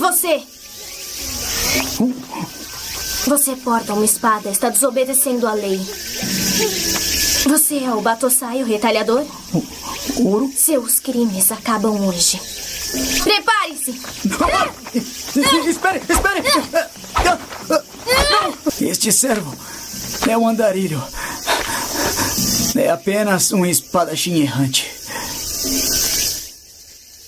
você? Você porta uma espada, está desobedecendo a lei. Você é o Batosai, o retalhador? Ouro? Seus crimes acabam hoje. Prepare-se! espere, espere! Este servo é um andarilho. É apenas um espadachim errante.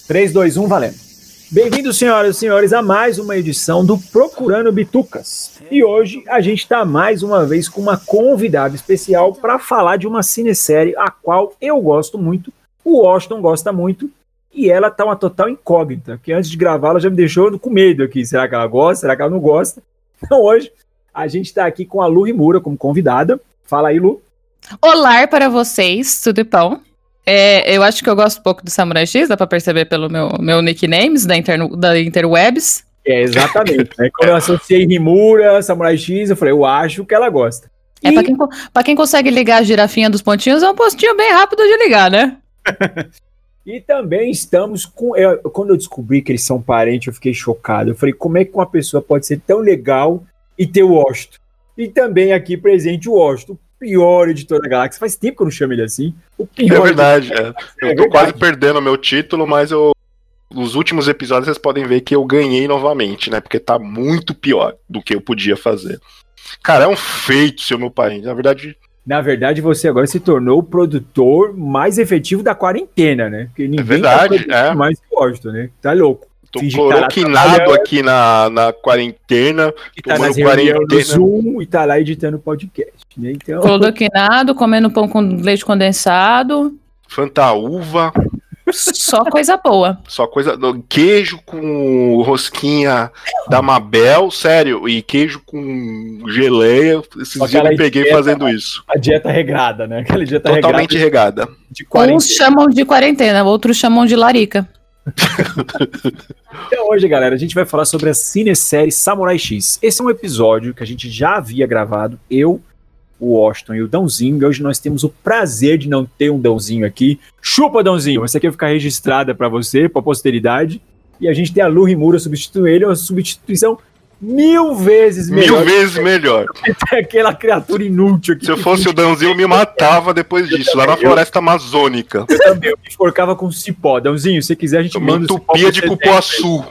3, 2, 1, valendo. Bem-vindos, senhoras e senhores, a mais uma edição do Procurando Bitucas. E hoje a gente está mais uma vez com uma convidada especial para falar de uma cinesérie a qual eu gosto muito, o Washington gosta muito, e ela tá uma total incógnita, que antes de gravar ela já me deixou com medo aqui. Será que ela gosta? Será que ela não gosta? Então hoje a gente está aqui com a Lu Rimura como convidada. Fala aí, Lu. Olá para vocês, tudo bom? É, eu acho que eu gosto pouco do Samurai X, dá pra perceber pelo meu, meu nicknames da, interno, da Interwebs. É, exatamente. Quando eu associei Rimura, Samurai X, eu falei, eu acho que ela gosta. É, pra, quem, pra quem consegue ligar a girafinha dos pontinhos, é um postinho bem rápido de ligar, né? e também estamos com. Eu, quando eu descobri que eles são parentes, eu fiquei chocado. Eu falei, como é que uma pessoa pode ser tão legal e ter o Washington? E também aqui presente o Washington, pior editor da galáxia. Faz tempo que eu não chamo ele assim. O pior é verdade, é. Eu é tô verdade. quase perdendo meu título, mas eu. Nos últimos episódios vocês podem ver que eu ganhei novamente, né? Porque tá muito pior do que eu podia fazer. Cara, é um feito, seu meu pai. Na verdade. Na verdade, você agora se tornou o produtor mais efetivo da quarentena, né? Porque ninguém é verdade, tá é. mais que gosto, né? Tá louco. Tô cloroquinado aqui na, na quarentena. E tá nas quarentena. Zoom e tá lá editando podcast. Né? Então... Cloroquinado, comendo pão com leite condensado. Fantaúva. Só coisa boa. Só coisa. Queijo com rosquinha da Mabel, sério, e queijo com geleia. Esses dias eu peguei dieta, fazendo isso. A dieta regrada, né? Aquela dieta Totalmente regada. regada. Uns chamam de quarentena, outros chamam de larica. Então hoje, galera, a gente vai falar sobre a cinesérie Samurai X. Esse é um episódio que a gente já havia gravado, eu, o Washington e o Dãozinho, e hoje nós temos o prazer de não ter um Dãozinho aqui. Chupa, Dãozinho! Essa aqui vai ficar registrada para você, pra posteridade. E a gente tem a Lu Rimura substituindo ele, uma substituição mil vezes melhor. Mil vezes melhor. Aquela criatura inútil. Se eu fosse o Dãozinho, eu me matava depois disso, lá na floresta amazônica. Eu também, eu me enforcava com cipó. Dãozinho, se quiser, a gente eu manda me entupia de cupuaçu.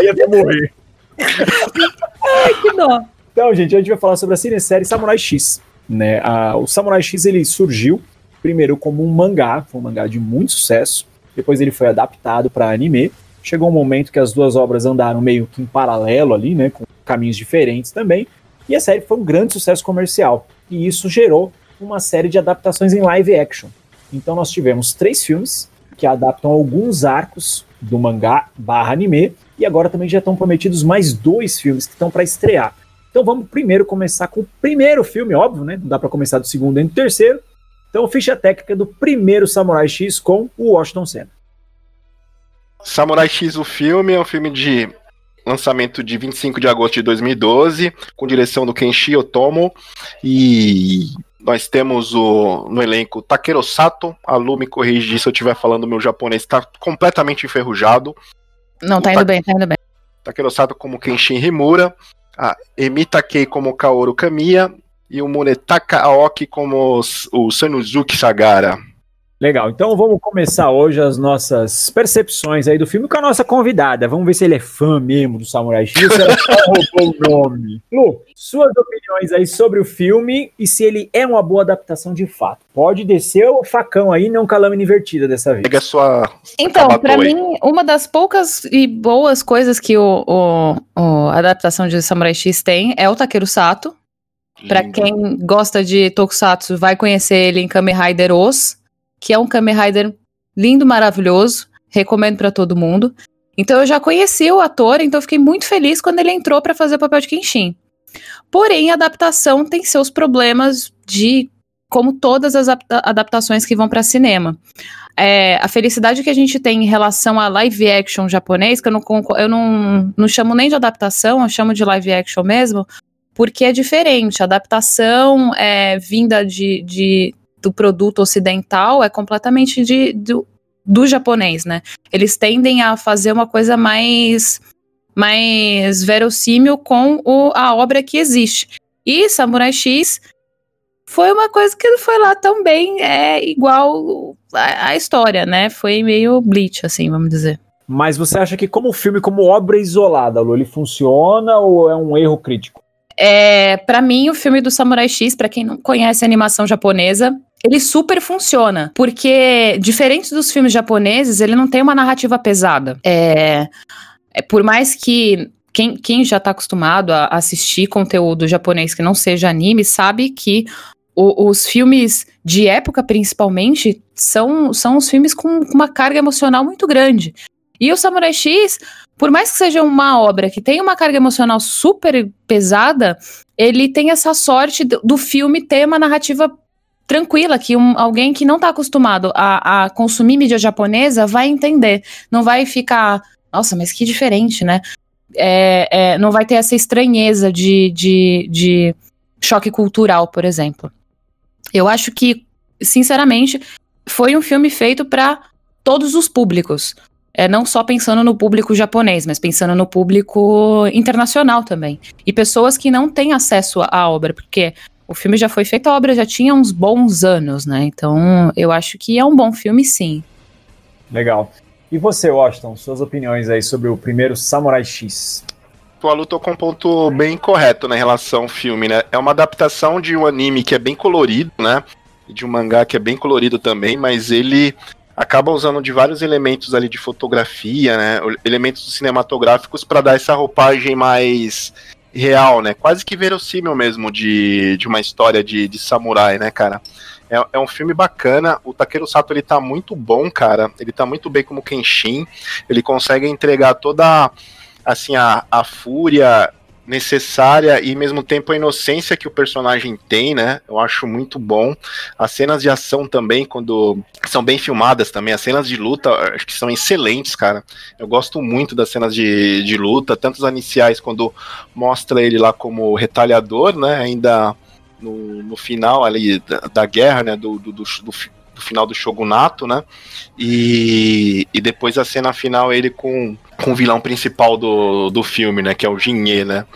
eu até morrer. Ai, que dó. Então, gente, a gente vai falar sobre a cinesérie Samurai X. Né? A, o Samurai X ele surgiu primeiro como um mangá, foi um mangá de muito sucesso. Depois ele foi adaptado para anime chegou um momento que as duas obras andaram meio que em paralelo ali, né, com caminhos diferentes também, e a série foi um grande sucesso comercial. E isso gerou uma série de adaptações em live action. Então nós tivemos três filmes que adaptam alguns arcos do mangá barra anime, e agora também já estão prometidos mais dois filmes que estão para estrear. Então vamos primeiro começar com o primeiro filme, óbvio, né? Não dá para começar do segundo nem do terceiro. Então, ficha técnica do primeiro Samurai X com o Washington Senna. Samurai X, o filme, é um filme de lançamento de 25 de agosto de 2012, com direção do Kenshi Otomo. E nós temos o, no elenco Takeru Sato. A Lu me corrige se eu estiver falando meu japonês, está completamente enferrujado. Não, tá indo bem, tá indo bem. Takeru Sato como Kenshin Himura, a Emi Takei como Kaoru Kamiya e o Munetaka Aoki como o Sanuzuki Sagara. Legal, então vamos começar hoje as nossas percepções aí do filme com a nossa convidada. Vamos ver se ele é fã mesmo do Samurai X ou ela só roubou o nome. Lu, suas opiniões aí sobre o filme e se ele é uma boa adaptação de fato. Pode descer o facão aí, não com a lâmina invertida dessa vez. Pega a sua. Então, para mim, uma das poucas e boas coisas que o, o, o a adaptação de Samurai X tem é o Takeru Sato. Para quem gosta de Tokusatsu, vai conhecer ele em Kamen Rider Os que é um Kamen Rider lindo, maravilhoso, recomendo para todo mundo. Então eu já conheci o ator, então fiquei muito feliz quando ele entrou para fazer o papel de Kenshin. Porém, a adaptação tem seus problemas de como todas as adaptações que vão para cinema. É, a felicidade que a gente tem em relação a live action japonês, que eu não, eu não, não chamo nem de adaptação, eu chamo de live action mesmo, porque é diferente. A adaptação é vinda de, de do produto ocidental é completamente de, de do japonês, né? Eles tendem a fazer uma coisa mais mais verossímil com o, a obra que existe. E Samurai X foi uma coisa que não foi lá tão bem é igual a, a, história, né? Foi meio bleach, assim, vamos dizer. Mas você acha que como filme, como obra isolada, Lu, ele funciona ou é um erro crítico? É, para mim, o filme do Samurai X, para quem não conhece a animação japonesa, ele super funciona, porque diferente dos filmes japoneses, ele não tem uma narrativa pesada. É, é por mais que quem, quem já está acostumado a assistir conteúdo japonês que não seja anime sabe que o, os filmes de época, principalmente, são, são os filmes com uma carga emocional muito grande. E o Samurai X, por mais que seja uma obra que tem uma carga emocional super pesada, ele tem essa sorte do, do filme ter uma narrativa tranquila, que um, alguém que não está acostumado a, a consumir mídia japonesa vai entender. Não vai ficar, nossa, mas que diferente, né? É, é, não vai ter essa estranheza de, de, de choque cultural, por exemplo. Eu acho que, sinceramente, foi um filme feito para todos os públicos é, não só pensando no público japonês, mas pensando no público internacional também. E pessoas que não têm acesso à obra, porque o filme já foi feito, a obra já tinha uns bons anos, né? Então eu acho que é um bom filme, sim. Legal. E você, Washington, suas opiniões aí sobre o primeiro Samurai X? O Alu tocou um ponto bem correto na relação ao filme, né? É uma adaptação de um anime que é bem colorido, né? De um mangá que é bem colorido também, mas ele acaba usando de vários elementos ali de fotografia, né, elementos cinematográficos para dar essa roupagem mais real, né, quase que verossímil mesmo de, de uma história de, de samurai, né, cara. É, é um filme bacana, o Takeru Sato ele tá muito bom, cara, ele tá muito bem como Kenshin, ele consegue entregar toda assim a, a fúria necessária e mesmo tempo a inocência que o personagem tem, né? Eu acho muito bom. As cenas de ação também, quando são bem filmadas também, as cenas de luta acho que são excelentes, cara. Eu gosto muito das cenas de, de luta, tanto as iniciais quando mostra ele lá como retalhador, né? Ainda no, no final ali da, da guerra, né? Do, do, do, do do final do Shogunato, né? E, e depois a cena final ele com, com o vilão principal do, do filme, né? Que é o Jinhe, né?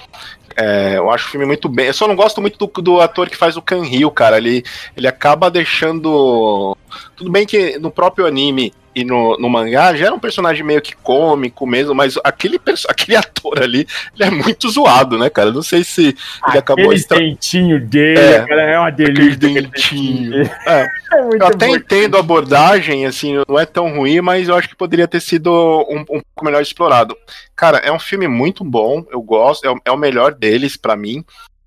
É, eu acho o filme muito bem. Eu só não gosto muito do, do ator que faz o Kan Ryu, cara. Ele, ele acaba deixando. Tudo bem que no próprio anime e no, no mangá já era um personagem meio que cômico mesmo, mas aquele, aquele ator ali, ele é muito zoado, né, cara? Não sei se ele aquele acabou... Aquele dentinho dele, é, cara, é uma delícia. Aquele dentinho. É. É eu até bom. entendo a abordagem, assim, não é tão ruim, mas eu acho que poderia ter sido um, um pouco melhor explorado. Cara, é um filme muito bom, eu gosto, é, é o melhor deles para mim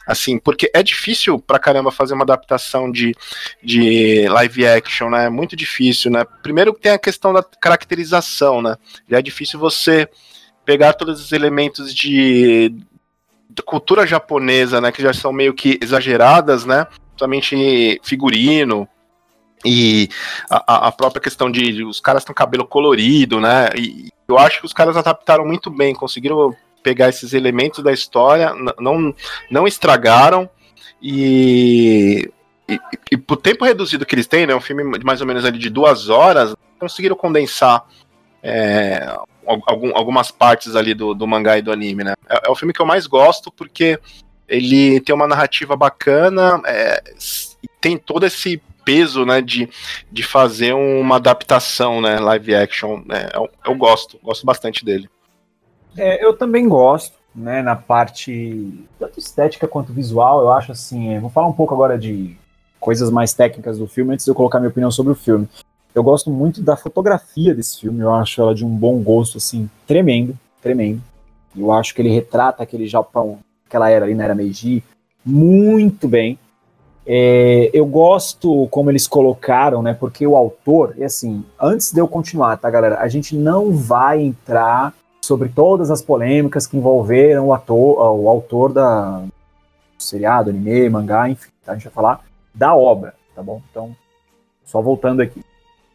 assim, porque é difícil pra caramba fazer uma adaptação de, de live action, né? É muito difícil, né? Primeiro tem a questão da caracterização, né? Já é difícil você pegar todos os elementos de, de cultura japonesa, né? Que já são meio que exageradas, né? Somente figurino, e a, a, própria questão de os caras têm cabelo colorido, né? E eu acho que os caras adaptaram muito bem, conseguiram pegar esses elementos da história, não, não estragaram e, e, e por tempo reduzido que eles têm, né, um filme de mais ou menos ali de duas horas, conseguiram condensar é, algum, algumas partes ali do, do mangá e do anime, né? É, é, o filme que eu mais gosto porque ele tem uma narrativa bacana, é, tem todo esse peso, né, de, de fazer uma adaptação, né, live action, né, eu, eu gosto, gosto bastante dele. É, eu também gosto, né, na parte tanto estética quanto visual, eu acho assim, é, vou falar um pouco agora de coisas mais técnicas do filme antes de eu colocar minha opinião sobre o filme. Eu gosto muito da fotografia desse filme, eu acho ela de um bom gosto, assim, tremendo, tremendo. Eu acho que ele retrata aquele Japão, aquela era ali na era Meiji, muito bem. É, eu gosto como eles colocaram, né? Porque o autor, e assim, antes de eu continuar, tá, galera? A gente não vai entrar sobre todas as polêmicas que envolveram o, ator, o autor da do seriado, anime, mangá, enfim. Tá? A gente vai falar da obra, tá bom? Então, só voltando aqui.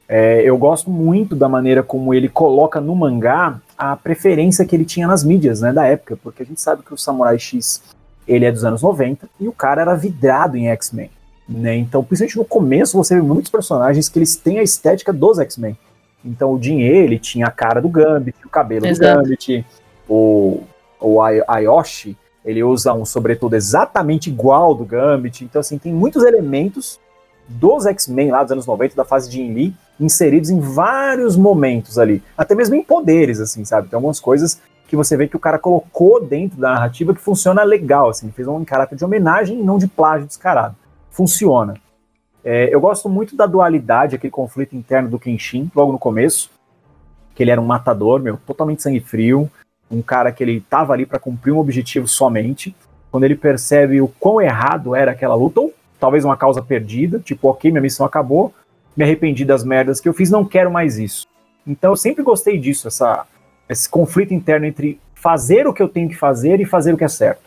É, eu gosto muito da maneira como ele coloca no mangá a preferência que ele tinha nas mídias, né, da época, porque a gente sabe que o Samurai X ele é dos anos 90 e o cara era vidrado em X-Men, né? Então, principalmente no começo, você vê muitos personagens que eles têm a estética dos X-Men. Então o Jin ele tinha a cara do Gambit, o cabelo Exato. do Gambit, o, o Ayoshi, ele usa um sobretudo exatamente igual do Gambit. Então, assim, tem muitos elementos dos X-Men lá dos anos 90, da fase de Jin Lee, inseridos em vários momentos ali. Até mesmo em poderes, assim, sabe? Tem algumas coisas que você vê que o cara colocou dentro da narrativa que funciona legal, assim. Fez um caráter de homenagem e não de plágio descarado. Funciona. É, eu gosto muito da dualidade, aquele conflito interno do Kenshin, logo no começo, que ele era um matador, meu, totalmente sangue frio, um cara que ele tava ali para cumprir um objetivo somente. Quando ele percebe o quão errado era aquela luta, ou talvez uma causa perdida, tipo, ok, minha missão acabou, me arrependi das merdas que eu fiz, não quero mais isso. Então eu sempre gostei disso, essa, esse conflito interno entre fazer o que eu tenho que fazer e fazer o que é certo.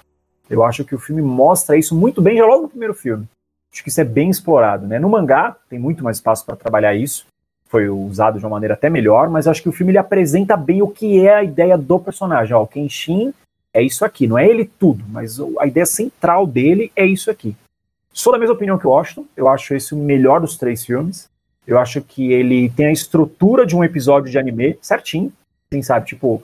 Eu acho que o filme mostra isso muito bem já logo no primeiro filme. Acho que isso é bem explorado, né? No mangá tem muito mais espaço para trabalhar isso. Foi usado de uma maneira até melhor, mas acho que o filme ele apresenta bem o que é a ideia do personagem. Ó, o Kenshin é isso aqui, não é ele tudo, mas a ideia central dele é isso aqui. Sou da mesma opinião que o Washington, eu acho esse o melhor dos três filmes. Eu acho que ele tem a estrutura de um episódio de anime certinho, assim, sabe? Tipo,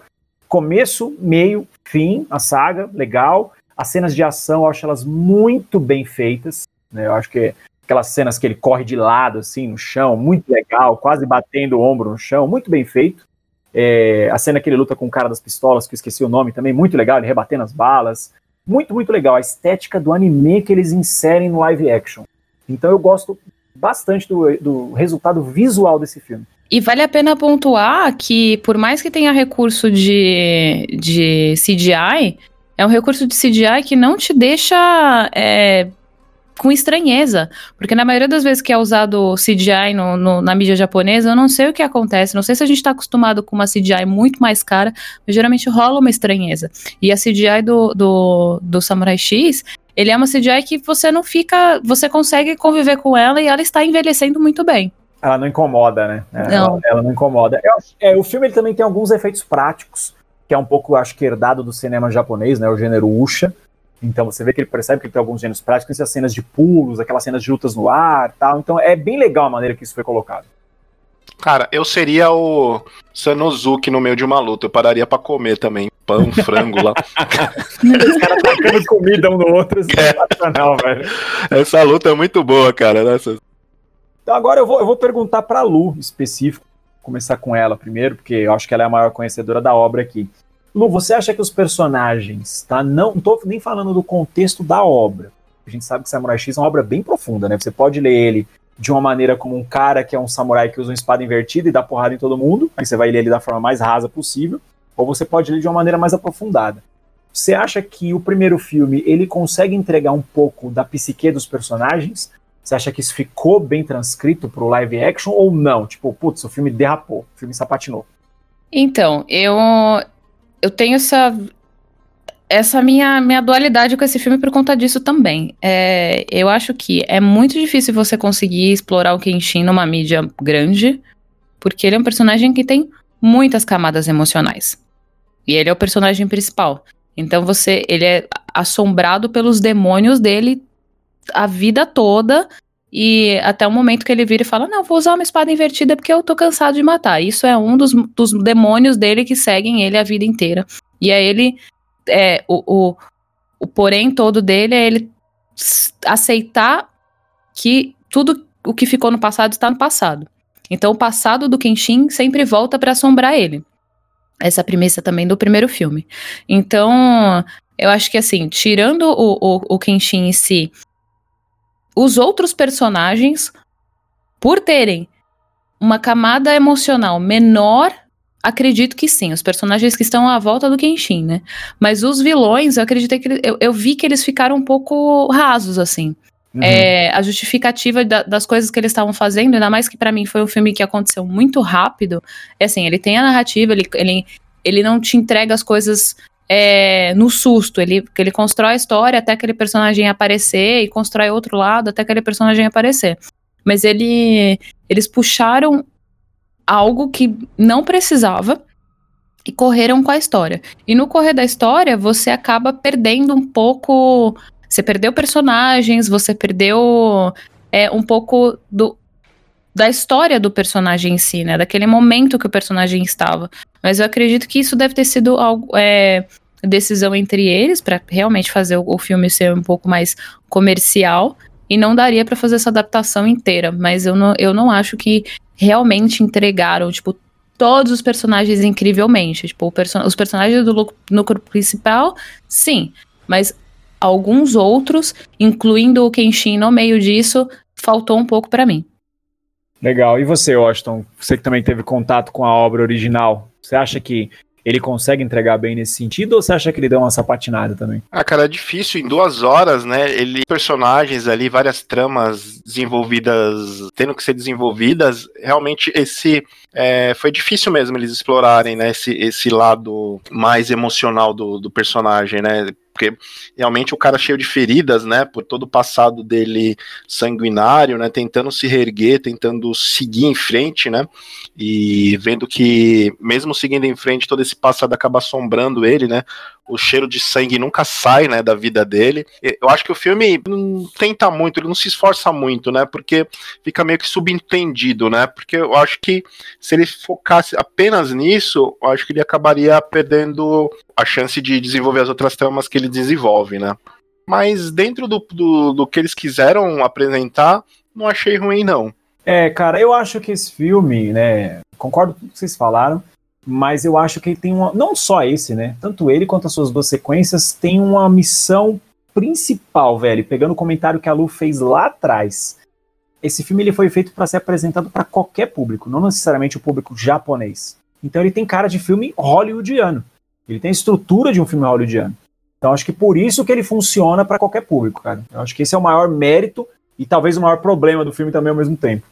começo, meio, fim, a saga, legal. As cenas de ação, eu acho elas muito bem feitas. Né? Eu acho que aquelas cenas que ele corre de lado, assim, no chão, muito legal, quase batendo o ombro no chão, muito bem feito. É, a cena que ele luta com o cara das pistolas, que eu esqueci o nome também, muito legal, ele rebatendo as balas. Muito, muito legal. A estética do anime que eles inserem no live action. Então eu gosto bastante do, do resultado visual desse filme. E vale a pena pontuar que, por mais que tenha recurso de, de CGI, é um recurso de CGI que não te deixa é, com estranheza. Porque na maioria das vezes que é usado CGI no, no- na mídia japonesa, eu não sei o que acontece. Não sei se a gente está acostumado com uma CGI muito mais cara, mas geralmente rola uma estranheza. E a CGI do, do, do Samurai X. Ele é uma CGI que você não fica. Você consegue conviver com ela e ela está envelhecendo muito bem. Ela não incomoda, né? É, Não. Ela, ela não incomoda. Acho- é, o filme ele também tem alguns efeitos práticos, que é um pouco, acho que, herdado do cinema japonês, né? O gênero Usha. Então você vê que ele percebe que ele tem alguns gêneros práticos, essas cenas de pulos, aquelas cenas de lutas no ar tal. Então é bem legal a maneira que isso foi colocado. Cara, eu seria o Sanosuke no meio de uma luta. Eu pararia pra comer também. Pão, frango lá. Os caras tacando comida um no outro, isso é sensacional, velho. Essa luta é muito boa, cara. Nessa... Então agora eu vou, eu vou perguntar pra Lu específico, começar com ela primeiro, porque eu acho que ela é a maior conhecedora da obra aqui. Lu, você acha que os personagens, tá? Não, tô nem falando do contexto da obra. A gente sabe que Samurai X é uma obra bem profunda, né? Você pode ler ele de uma maneira como um cara que é um samurai que usa uma espada invertida e dá porrada em todo mundo, aí você vai ler ele da forma mais rasa possível, ou você pode ler de uma maneira mais aprofundada. Você acha que o primeiro filme ele consegue entregar um pouco da psique dos personagens? Você acha que isso ficou bem transcrito pro live action ou não? Tipo, putz, o filme derrapou, o filme sapatinou. Então, eu eu tenho essa essa minha minha dualidade com esse filme por conta disso também. É, eu acho que é muito difícil você conseguir explorar o Kenshin numa mídia grande, porque ele é um personagem que tem muitas camadas emocionais. E ele é o personagem principal. Então você, ele é assombrado pelos demônios dele a vida toda e até o momento que ele vira e fala: Não, vou usar uma espada invertida porque eu tô cansado de matar. Isso é um dos, dos demônios dele que seguem ele a vida inteira. E aí ele. É, o, o, o porém todo dele é ele aceitar que tudo o que ficou no passado está no passado. Então o passado do Kenshin sempre volta para assombrar ele. Essa é premissa também do primeiro filme. Então, eu acho que assim, tirando o, o, o Kenshin em si, os outros personagens, por terem uma camada emocional menor, acredito que sim. Os personagens que estão à volta do Kenshin, né? Mas os vilões, eu acreditei que. Eu, eu vi que eles ficaram um pouco rasos, assim. Uhum. É, a justificativa da- das coisas que eles estavam fazendo, ainda mais que pra mim foi um filme que aconteceu muito rápido. É assim, ele tem a narrativa, ele, ele, ele não te entrega as coisas é, no susto. Ele, ele constrói a história até aquele personagem aparecer e constrói outro lado até aquele personagem aparecer. Mas ele, eles puxaram algo que não precisava e correram com a história. E no correr da história, você acaba perdendo um pouco. Você perdeu personagens, você perdeu é, um pouco do. Da história do personagem em si, né? Daquele momento que o personagem estava. Mas eu acredito que isso deve ter sido algo. É, decisão entre eles para realmente fazer o, o, filme ser um pouco mais comercial e não daria para fazer essa adaptação inteira, mas eu não, eu não acho que realmente entregaram, tipo, todos os personagens incrivelmente. Tipo, perso os personagens do núcleo principal, sim. Mas alguns outros, incluindo o Kenshin no meio disso, faltou um pouco para mim. Legal. E você, Washington? Você que também teve contato com a obra original, você acha que ele consegue entregar bem nesse sentido ou você acha que ele deu uma sapatinada também? Ah, cara, é difícil. Em duas horas, né? Ele personagens ali, várias tramas desenvolvidas, tendo que ser desenvolvidas. Realmente, esse é, foi difícil mesmo eles explorarem, né? Esse, esse lado mais emocional do, do personagem, né? Porque realmente o cara cheio de feridas, né, por todo o passado dele sanguinário, né, tentando se reerguer, tentando seguir em frente, né, e vendo que mesmo seguindo em frente todo esse passado acaba assombrando ele, né, o cheiro de sangue nunca sai, né, da vida dele. Eu acho que o filme não tenta muito, ele não se esforça muito, né, porque fica meio que subentendido, né, porque eu acho que se ele focasse apenas nisso, eu acho que ele acabaria perdendo a chance de desenvolver as outras tramas que ele desenvolve, né. Mas dentro do, do, do que eles quiseram apresentar, não achei ruim, não. É, cara, eu acho que esse filme, né, concordo com o que vocês falaram, mas eu acho que ele tem uma. Não só esse, né? Tanto ele quanto as suas duas sequências tem uma missão principal, velho. Pegando o comentário que a Lu fez lá atrás. Esse filme ele foi feito para ser apresentado para qualquer público, não necessariamente o público japonês. Então ele tem cara de filme hollywoodiano. Ele tem a estrutura de um filme hollywoodiano. Então acho que por isso que ele funciona para qualquer público, cara. Eu acho que esse é o maior mérito e talvez o maior problema do filme também ao mesmo tempo.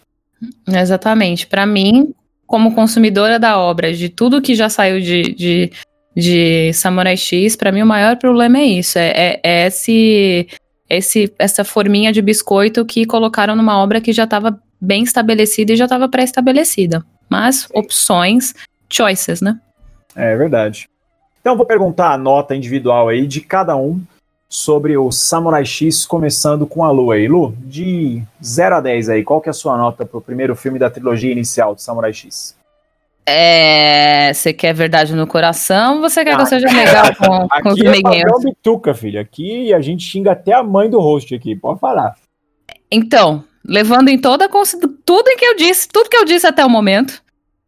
Exatamente. Para mim, como consumidora da obra, de tudo que já saiu de, de, de Samurai X, para mim o maior problema é isso. É, é, é, esse, esse, essa forminha de biscoito que colocaram numa obra que já estava bem estabelecida e já estava pré-estabelecida. Mas opções, choices, né? É verdade. Então vou perguntar a nota individual aí de cada um sobre o Samurai X, começando com a Lu aí. Lu, de 0 a 10 aí, qual que é a sua nota pro primeiro filme da trilogia inicial de Samurai X? É, você quer verdade no coração você quer ah, que eu seja legal com, com os amiguinhos? Aqui é bituca, filho. Aqui a gente xinga até a mãe do host aqui, pode falar. Então, levando em toda a tudo em que eu disse, tudo que eu disse até o momento,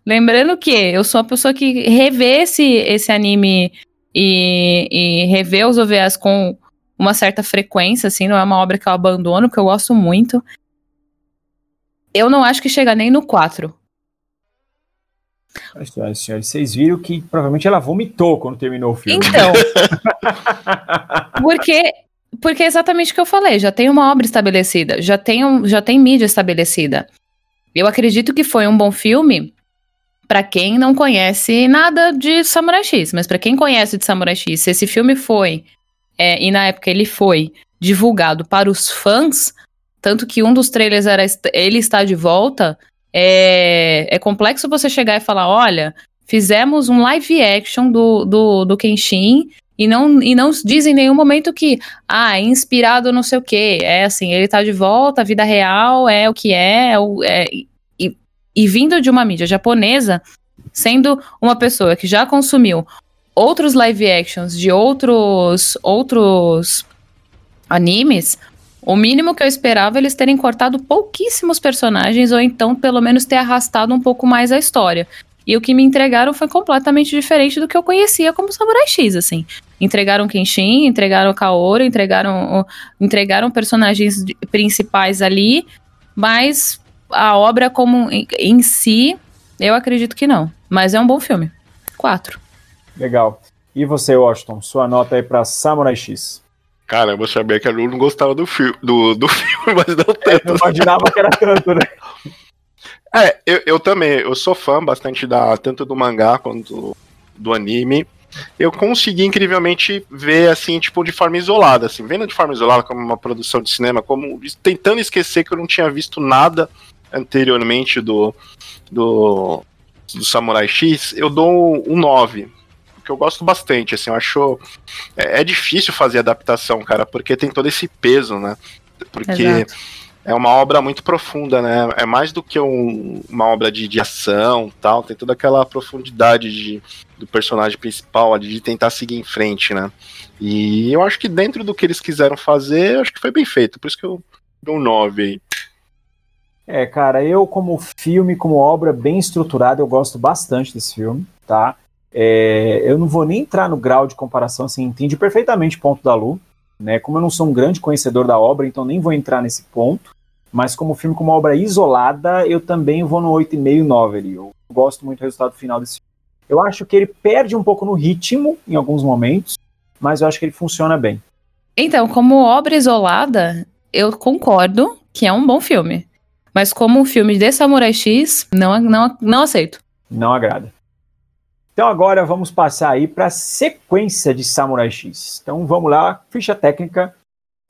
lembrando que eu sou uma pessoa que revê esse, esse anime e, e revê os OVAs com uma certa frequência, assim, não é uma obra que eu abandono, porque eu gosto muito. Eu não acho que chega nem no 4. Senhoras e senhores, vocês viram que provavelmente ela vomitou quando terminou o filme. Então. porque, porque é exatamente o que eu falei. Já tem uma obra estabelecida, já tem, um, já tem mídia estabelecida. Eu acredito que foi um bom filme para quem não conhece nada de Samurai X, mas para quem conhece de Samurai X, se esse filme foi é, e na época ele foi divulgado para os fãs, tanto que um dos trailers era ele está de volta, é, é complexo você chegar e falar, olha, fizemos um live action do, do, do Kenshin e não, e não diz em nenhum momento que, ah, é inspirado não sei o que, é assim, ele está de volta, a vida real é o que é, é, é e, e vindo de uma mídia japonesa, sendo uma pessoa que já consumiu outros live actions de outros outros animes, o mínimo que eu esperava é eles terem cortado pouquíssimos personagens ou então pelo menos ter arrastado um pouco mais a história. E o que me entregaram foi completamente diferente do que eu conhecia como Samurai X, assim. Entregaram Kenshin, entregaram Kaoru, entregaram, entregaram personagens principais ali, mas a obra como em, em si, eu acredito que não. Mas é um bom filme. Quatro. Legal. E você, Washington, sua nota aí pra Samurai X? Cara, eu sabia que a Lu não gostava do, fi do, do filme, mas não tanto. Eu imaginava que era tanto, né? É, eu, eu também, eu sou fã bastante da tanto do mangá quanto do, do anime. Eu consegui incrivelmente ver assim, tipo, de forma isolada, assim, vendo de forma isolada como uma produção de cinema, como tentando esquecer que eu não tinha visto nada anteriormente do do, do Samurai X, eu dou um 9 que eu gosto bastante, assim, eu acho. É, é, difícil fazer adaptação, cara, porque tem todo esse peso, né? Porque. é uma obra muito profunda, né? É mais do que um, uma obra de, de ação tal, tem toda aquela profundidade de, do personagem principal ali, de tentar seguir em frente, né? E eu acho que dentro do que eles quiseram fazer, acho que foi bem feito, por isso que eu dou um 9 aí. É, cara, eu como filme, como obra bem estruturada, eu gosto bastante desse filme, tá? É, eu não vou nem entrar no grau de comparação, assim, entendi perfeitamente o ponto da Lu, né? Como eu não sou um grande conhecedor da obra, então nem vou entrar nesse ponto, mas como filme, como obra isolada, eu também vou no 8,5, 9 ali. Eu gosto muito do resultado final desse filme. Eu acho que ele perde um pouco no ritmo em alguns momentos, mas eu acho que ele funciona bem. Então, como obra isolada, eu concordo que é um bom filme. Mas como um filme de Samurai X, não, não, não aceito. Não agrada. Então agora vamos passar aí para a sequência de Samurai X. Então vamos lá, ficha técnica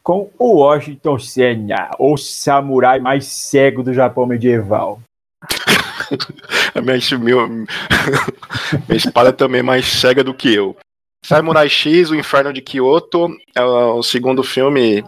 com o Washington Senna, o samurai mais cego do Japão medieval. a minha, meu, minha espada também é mais cega do que eu. Samurai X, O Inferno de Kyoto, é o segundo filme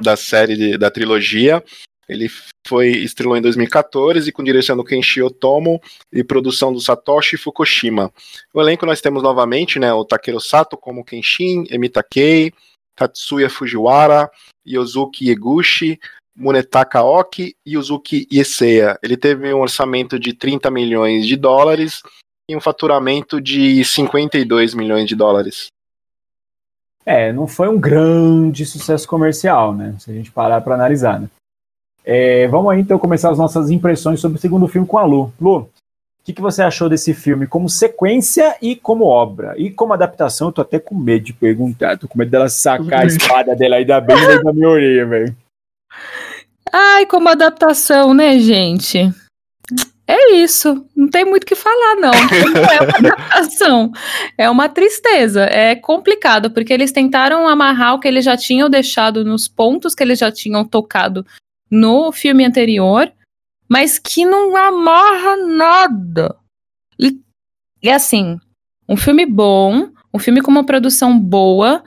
da série de, da trilogia. Ele foi estrelou em 2014 com direção do Kenshi Otomo e produção do Satoshi Fukushima. O elenco nós temos novamente, né, o Takeru Sato como Kenshin, Emi Takei, Tatsuya Fujiwara, Yozuki Eguchi, Munetaka Oki e Yuzuki Ieseya. Ele teve um orçamento de 30 milhões de dólares e um faturamento de 52 milhões de dólares. É, não foi um grande sucesso comercial, né? Se a gente parar para analisar, né? É, vamos aí então começar as nossas impressões sobre o segundo filme com a Lu. Lu, o que, que você achou desse filme como sequência e como obra? E como adaptação, eu tô até com medo de perguntar, tô com medo dela sacar a espada dela aí da bem da minha orelha, velho. Ai, como adaptação, né, gente? É isso, não tem muito o que falar, não. Não é uma adaptação, é uma tristeza. É complicado, porque eles tentaram amarrar o que eles já tinham deixado nos pontos que eles já tinham tocado no filme anterior, mas que não amarra nada. E, assim, um filme bom, um filme com uma produção boa.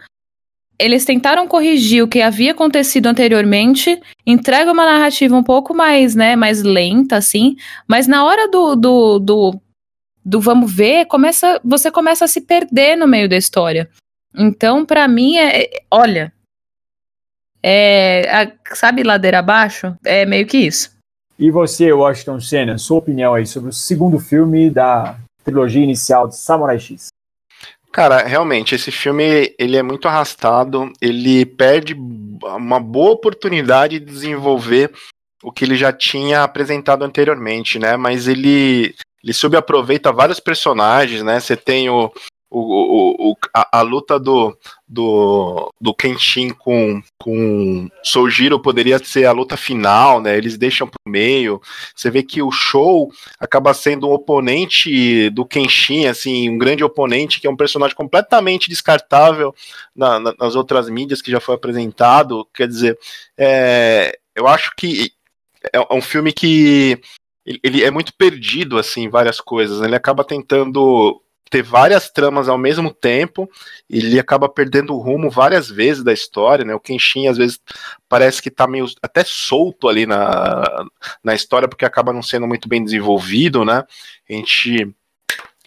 Eles tentaram corrigir o que havia acontecido anteriormente, entrega uma narrativa um pouco mais, né, mais lenta, assim, mas na hora do, do, do, do vamos ver, começa, você começa a se perder no meio da história. Então, para mim, é, é olha, é, a, sabe, ladeira abaixo? É meio que isso. E você, Washington Senna, sua opinião aí sobre o segundo filme da trilogia inicial de Samurai X? Cara, realmente, esse filme ele é muito arrastado, ele perde uma boa oportunidade de desenvolver o que ele já tinha apresentado anteriormente, né? Mas ele, ele subaproveita vários personagens, né? Você tem o, o, o, a, a, luta do, do, do Kenshin com, com Soujiro poderia ser a luta final, né? Eles deixam pro meio. Você vê que o show acaba sendo um oponente do Kenshin, assim, um grande oponente, que é um personagem completamente descartável na, na, nas outras mídias que já foi apresentado. Quer dizer, é, eu acho que é um filme que ele é muito perdido, assim, em várias coisas. Né? Ele acaba tentando ter várias tramas ao mesmo tempo, ele acaba perdendo o rumo várias vezes da história, né? O Kenshin às vezes parece que tá meio até solto ali na, na história, porque acaba não sendo muito bem desenvolvido, né? A gente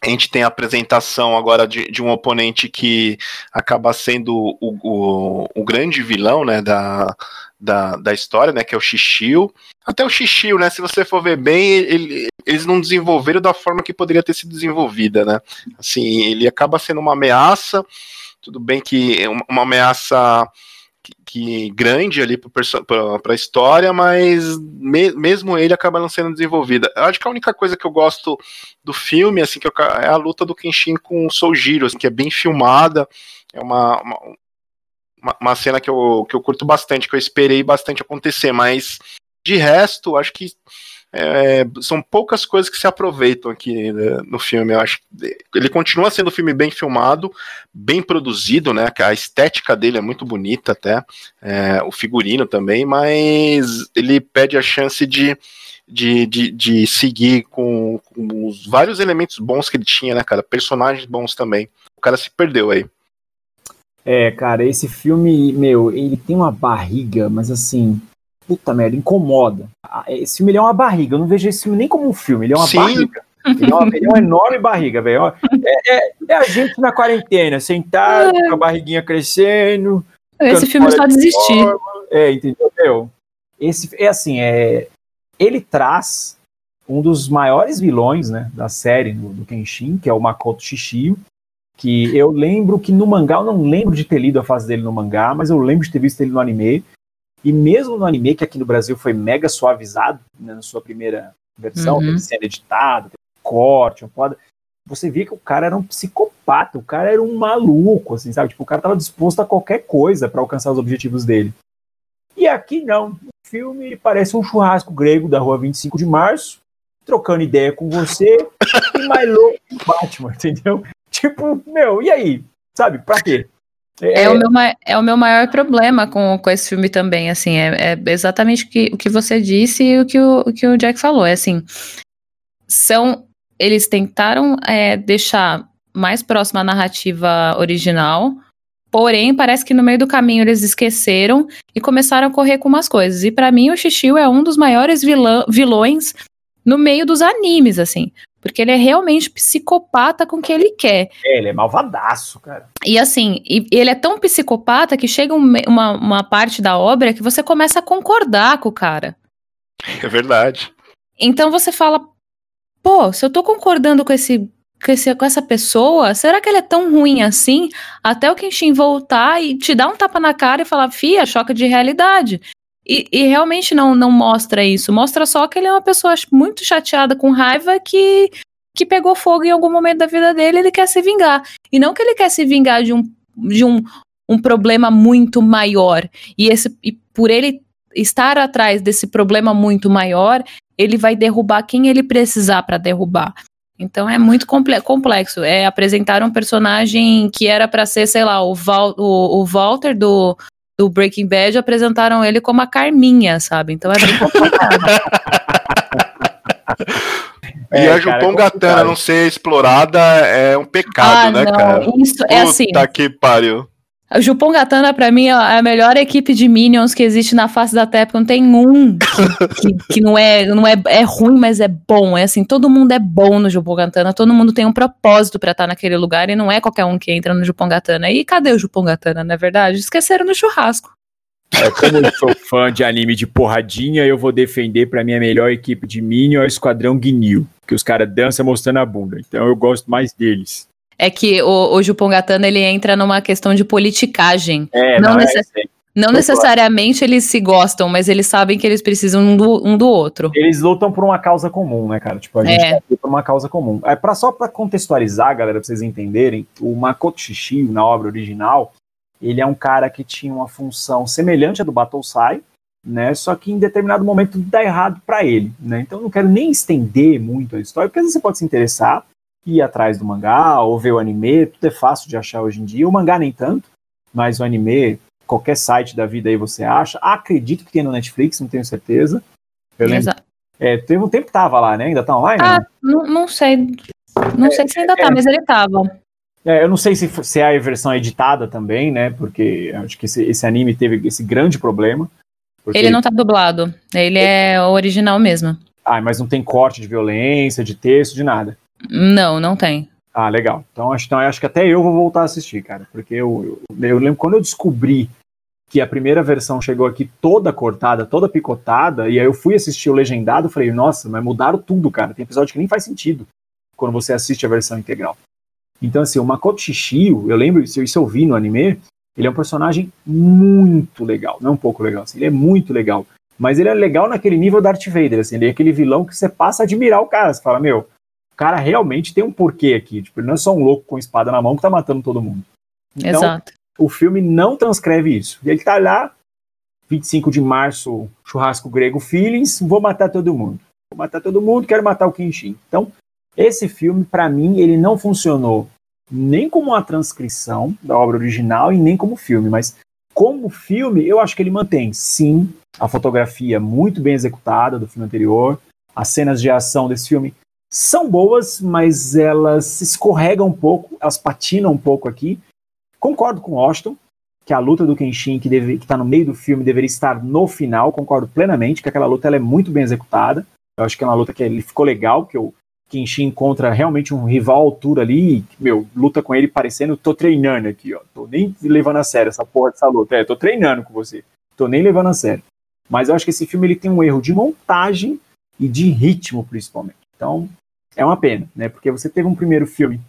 a gente tem a apresentação agora de, de um oponente que acaba sendo o, o, o grande vilão né, da, da, da história, né, que é o Xixiu. Até o Xixiu, né, se você for ver bem, ele, eles não desenvolveram da forma que poderia ter sido desenvolvida, né? Assim, ele acaba sendo uma ameaça, tudo bem que é uma, uma ameaça que, que, grande ali para a história, mas me, mesmo ele acaba não sendo desenvolvida. Eu acho que a única coisa que eu gosto do filme, assim, que eu, é a luta do Kenshin com o Soujiro, assim, que é bem filmada, é uma, uma uma, cena que eu, que eu curto bastante, que eu esperei bastante acontecer, mas de resto, acho que é, são poucas coisas que se aproveitam aqui né, no filme. Eu acho ele continua sendo um filme bem filmado, bem produzido, né? A estética dele é muito bonita até, é, o figurino também, mas ele pede a chance de, de, de, de seguir com, com os vários elementos bons que ele tinha, né, cara? Personagens bons também. O cara se perdeu aí. É, cara, esse filme, meu, ele tem uma barriga, mas assim, puta merda, incomoda. Ah, esse filme ele é uma barriga, eu não vejo esse filme nem como um filme, ele é uma Sim. barriga. Ele é, uma, ele é uma enorme barriga, velho. É, é, é, a gente na quarentena, sentado, é. com a barriguinha crescendo. Esse filme só desistir. É, entendeu? Esse é assim, é, ele traz um dos maiores vilões né, da série do, do Kenshin, que é o Makoto Shishio, que eu lembro que no mangá, eu não lembro de ter lido a fase dele no mangá, mas eu lembro de ter visto ele no anime. E mesmo no anime, que aqui no Brasil foi mega suavizado, né, na sua primeira versão, uhum. sendo editado, corte, uma você via que o cara era um psicopata, o cara era um maluco, assim, sabe? Tipo, o cara tava disposto a qualquer coisa para alcançar os objetivos dele. E aqui não. O filme parece um churrasco grego da rua 25 de março, trocando ideia com você e mais louco Batman, entendeu? Tipo, meu, e aí? Sabe, pra quê? É, é, o, meu, é o meu maior problema com, com esse filme também, assim, é, é exatamente o que, o que você disse e o que o, o que o Jack falou, é assim, são, eles tentaram é, deixar mais próxima a narrativa original, porém, parece que no meio do caminho eles esqueceram e começaram a correr com umas coisas, e para mim o Xixiu é um dos maiores vilã, vilões no meio dos animes, assim. Porque ele é realmente psicopata com o que ele quer. É, ele é malvadaço, cara. E assim, e ele é tão psicopata que chega um, uma, uma parte da obra que você começa a concordar com o cara. É verdade. Então você fala, pô, se eu tô concordando com esse, com, esse, com essa pessoa, será que ele é tão ruim assim? Até o Kenshin voltar e te dar um tapa na cara e falar, fia, choca de realidade. E, e, realmente não, não mostra isso. Mostra só que ele é uma pessoa muito chateada, com raiva, que, que pegou fogo em algum momento da vida dele ele quer se vingar. E não que ele quer se vingar de um, de um, um problema muito maior. E, esse, e por ele estar atrás desse problema muito maior, ele vai derrubar quem ele precisar para derrubar. Então é muito complexo. É apresentar um personagem que era para ser, sei lá, o, Val, o, o Walter do, do Breaking Bad apresentaram ele como a Carminha, sabe? Então é bem complicado. e é, a Jupongatana é não ser explorada é um pecado, ah, né, não. cara? Isso é assim. Puta que pariu. A Jupongatana, pra mim, é a melhor equipe de Minions que existe na face da Terra, não tem um que, que, não, é, não é, é ruim, mas é bom. É assim, todo mundo é bom no Jupongatana, todo mundo tem um propósito para estar naquele lugar e não é qualquer um que entra no Jupongatana. E cadê o Jupongatana, não é verdade? Esqueceram no churrasco. É, como eu sou fã de anime de porradinha, eu vou defender pra minha melhor equipe de Minion, é o Esquadrão Guinil, que os caras dançam mostrando a bunda. Então eu gosto mais deles é que o, o Jupongatana ele entra numa questão de politicagem. É, não, não, é necess... é, não necessariamente eles se gostam, mas eles sabem que eles precisam um do, um do outro. Eles lutam por uma causa comum, né, cara? Tipo, a gente é. luta por uma causa comum. É para só para contextualizar, galera, pra vocês entenderem, o Makoto Shishio, na obra original, ele é um cara que tinha uma função semelhante à do Battlesai, né? Só que em determinado momento dá errado para ele, né? Então eu não quero nem estender muito a história, porque às vezes você pode se interessar, ir atrás do mangá ou ver o anime, tudo é fácil de achar hoje em dia. O mangá nem tanto, mas o anime, qualquer site da vida aí você acha. Acredito que tem no Netflix, não tenho certeza. Eu lembro. Exato. É, teve um tempo que tava lá, né? Ainda tá online? Ah, né? não, não sei. Não é, sei se ainda tá, é, mas ele tava. É, eu não sei se, se é a versão editada também, né? Porque acho que esse, esse anime teve esse grande problema. Ele não tá dublado. Ele é o original mesmo. Ah, mas não tem corte de violência, de texto, de nada. Não, não tem. Ah, legal. Então acho, então, acho que até eu vou voltar a assistir, cara. Porque eu, eu, eu lembro quando eu descobri que a primeira versão chegou aqui toda cortada, toda picotada, e aí eu fui assistir o legendado, falei, nossa, mas mudaram tudo, cara. Tem episódio que nem faz sentido quando você assiste a versão integral. Então, assim, o Makoto Shishio, eu lembro, isso, eu vi no anime, ele é um personagem muito legal, não é um pouco legal, assim, ele é muito legal. Mas ele é legal naquele nível Darth Vader, assim, ele é aquele vilão que você passa a admirar o cara, você fala, meu, o cara realmente tem um porquê aqui. Tipo, ele não é só um louco com espada na mão que tá matando todo mundo. Então, Exato. o filme não transcreve isso. Ele tá lá, 25 de março, churrasco grego feelings, vou matar todo mundo. Vou matar todo mundo, quero matar o Kenshin. Então, esse filme, para mim, ele não funcionou nem como uma transcrição da obra original e nem como filme, mas como filme, eu acho que ele mantém, sim, a fotografia muito bem executada do filme anterior, as cenas de ação desse filme são boas, mas elas escorregam um pouco, elas patinam um pouco aqui. Concordo com Austin. que a luta do Kenshin, que, deve, que tá no meio do filme, deveria estar no final, concordo plenamente, que aquela luta ela é muito bem executada. Eu acho que é uma luta que ele ficou legal, que o Kenshin encontra realmente um rival à altura ali, e, meu, luta com ele parecendo, tô treinando aqui, ó. Tô nem levando a sério essa porra dessa luta. É, tô treinando com você. Tô nem levando a sério. Mas eu acho que esse filme ele tem um erro de montagem e de ritmo, principalmente. Então, é uma pena, né? Porque você teve um primeiro filme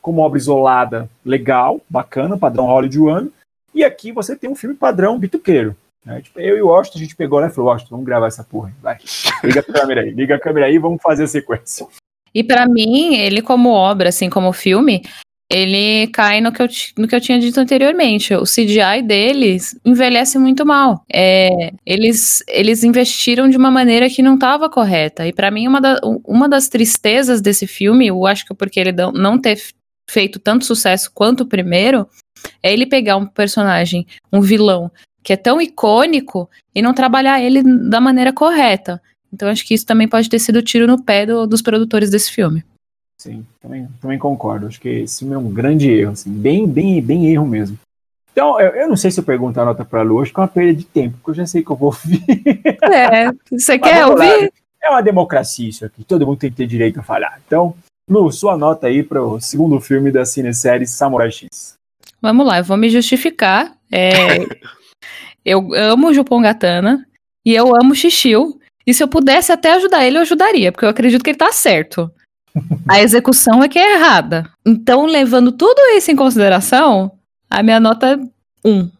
com uma obra isolada, legal, bacana, padrão hollywoodiano, e aqui você tem um filme padrão bituqueiro. Né? Tipo, eu e o Washington, a gente pegou e falou, Washington, vamos gravar essa porra. Vai, liga a câmera aí, liga a câmera aí, vamos fazer a sequência. E para mim, ele como obra, assim como filme, ele cai no que, eu, no que eu tinha dito anteriormente. O CGI deles envelhece muito mal. É, eles, eles investiram de uma maneira que não estava correta. E para mim, uma, da, uma das tristezas desse filme, eu acho que é porque ele não ter feito tanto sucesso quanto o primeiro, é ele pegar um personagem, um vilão, que é tão icônico e não trabalhar ele da maneira correta. Então acho que isso também pode ter sido tiro no pé do, dos produtores desse filme. Sim, também, também concordo. Acho que esse é um grande erro, assim, bem, bem, bem erro mesmo. Então, eu, eu não sei se eu pergunto a nota pra Lu, acho que é uma perda de tempo, porque eu já sei que eu vou ouvir. É, você quer ouvir? É uma democracia isso aqui, todo mundo tem que ter direito a falar. Então, Lu, sua nota aí para o segundo filme da cinesérie Samurai X. Vamos lá, eu vou me justificar. É, eu amo o Jupongatana e eu amo o Xixiu. E se eu pudesse até ajudar ele, eu ajudaria, porque eu acredito que ele tá certo. A execução é que é errada. Então, levando tudo isso em consideração, a minha nota é 1.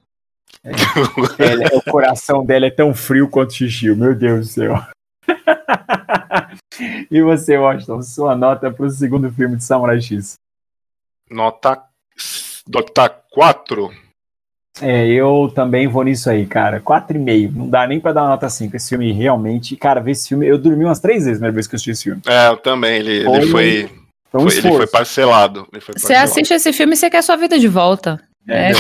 É, o coração dela é tão frio quanto o Xixiu, meu Deus do céu. e você, Washington, sua nota para o segundo filme de Samurai X? Nota Nota 4. É, eu também vou nisso aí, cara. 4,5. Não dá nem pra dar uma nota 5. Esse filme realmente. Cara, ver esse filme. Eu dormi umas três vezes na vez que eu assisti esse filme. É, eu também. Ele foi. Ele foi, foi, um foi ele foi parcelado. Você assiste esse filme e você quer sua vida de volta. É, é.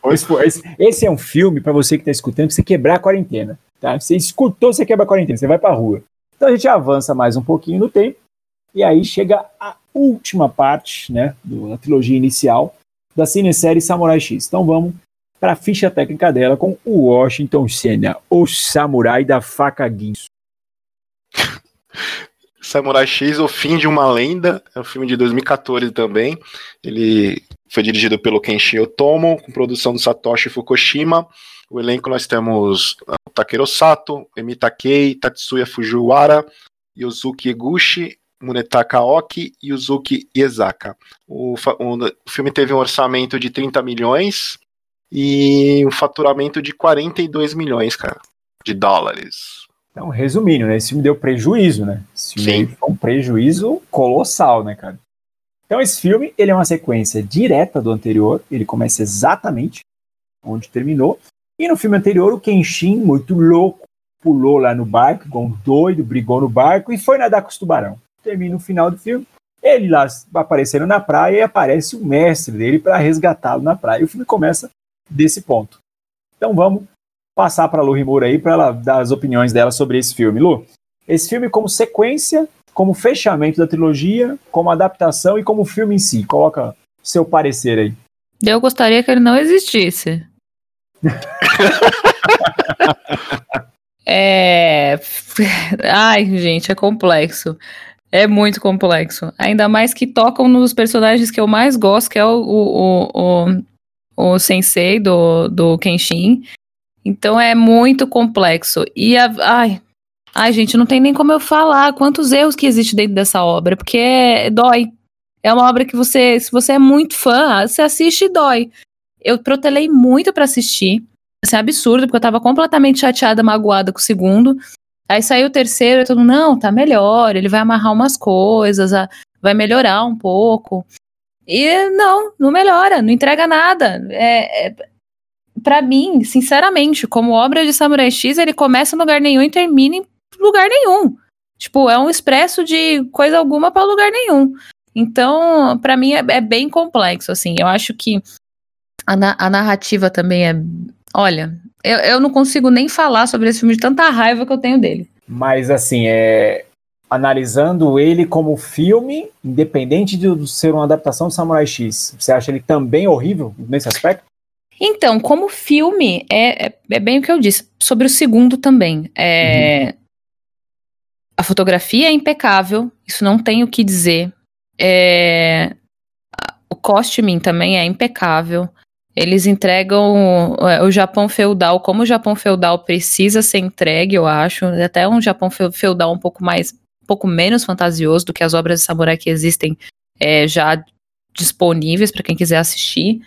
Foi esforço. Esse é um filme para você que tá escutando, pra você quebrar a quarentena. Tá? Você escutou, você quebra a quarentena, você vai pra rua. Então a gente avança mais um pouquinho no tempo. E aí chega a última parte, né, da trilogia inicial, da cinesérie Samurai X. Então vamos para a ficha técnica dela com o Washington Senna, o samurai da faca guinso. Samurai X, O Fim de uma Lenda, é um filme de 2014 também. Ele foi dirigido pelo Kenshi Otomo, com produção do Satoshi Fukushima. O elenco nós temos Takeru Sato, Emi Takei, Tatsuya Fujiwara, Yosuke Eguchi, Munetaka Oki e Uzuki Iezaka. O, o, o, filme teve um orçamento de 30 milhões e um faturamento de 42 milhões, cara, de dólares. Então, resumindo, né? Esse filme deu prejuízo, né? Esse filme Sim. foi um prejuízo colossal, né, cara? Então, esse filme, ele é uma sequência direta do anterior, ele começa exatamente onde terminou, e no filme anterior, o Kenshin, muito louco, pulou lá no barco, igual um doido, brigou no barco e foi nadar com os tubarão termina o final do filme, ele lá aparecendo na praia e aparece o mestre dele para resgatá-lo na praia. E o filme começa desse ponto. Então vamos passar para a Lu Rimura aí para ela dar as opiniões dela sobre esse filme. Lu, esse filme como sequência, como fechamento da trilogia, como adaptação e como filme em si. Coloca seu parecer aí. Eu gostaria que ele não existisse. é. Ai, gente, é complexo. É muito complexo. Ainda mais que tocam nos personagens que eu mais gosto, que é o, o, o, o, sensei do, do Kenshin. Então é muito complexo. E a, ai, ai, gente, não tem nem como eu falar quantos erros que existem dentro dessa obra, porque é, dói. É uma obra que você, se você é muito fã, você assiste e dói. Eu protelei muito para assistir. Isso é absurdo, porque eu tava completamente chateada, magoada com o segundo. Aí saiu o terceiro e todo mundo, não, tá melhor, ele vai amarrar umas coisas, vai melhorar um pouco. E não, não melhora, não entrega nada. É, é, para mim, sinceramente, como obra de Samurai X, ele começa em lugar nenhum e termina em lugar nenhum. Tipo, é um expresso de coisa alguma para lugar nenhum. Então, para mim é, é, bem complexo, assim. Eu acho que a, na a narrativa também é. Olha, eu, eu não consigo nem falar sobre esse filme de tanta raiva que eu tenho dele. Mas, assim, é. Analisando ele como filme, independente de, de ser uma adaptação de Samurai X, você acha ele também horrível nesse aspecto? Então, como filme, é, é, é, bem o que eu disse. Sobre o segundo também. É, uhum. A fotografia é impecável, isso não tem o que dizer. É, o costuming também é impecável. Eles entregam o, o Japão feudal como o Japão feudal precisa ser entregue, eu acho. Até um Japão feudal um pouco mais, um pouco menos fantasioso do que as obras de samurai que existem é, já disponíveis para quem quiser assistir.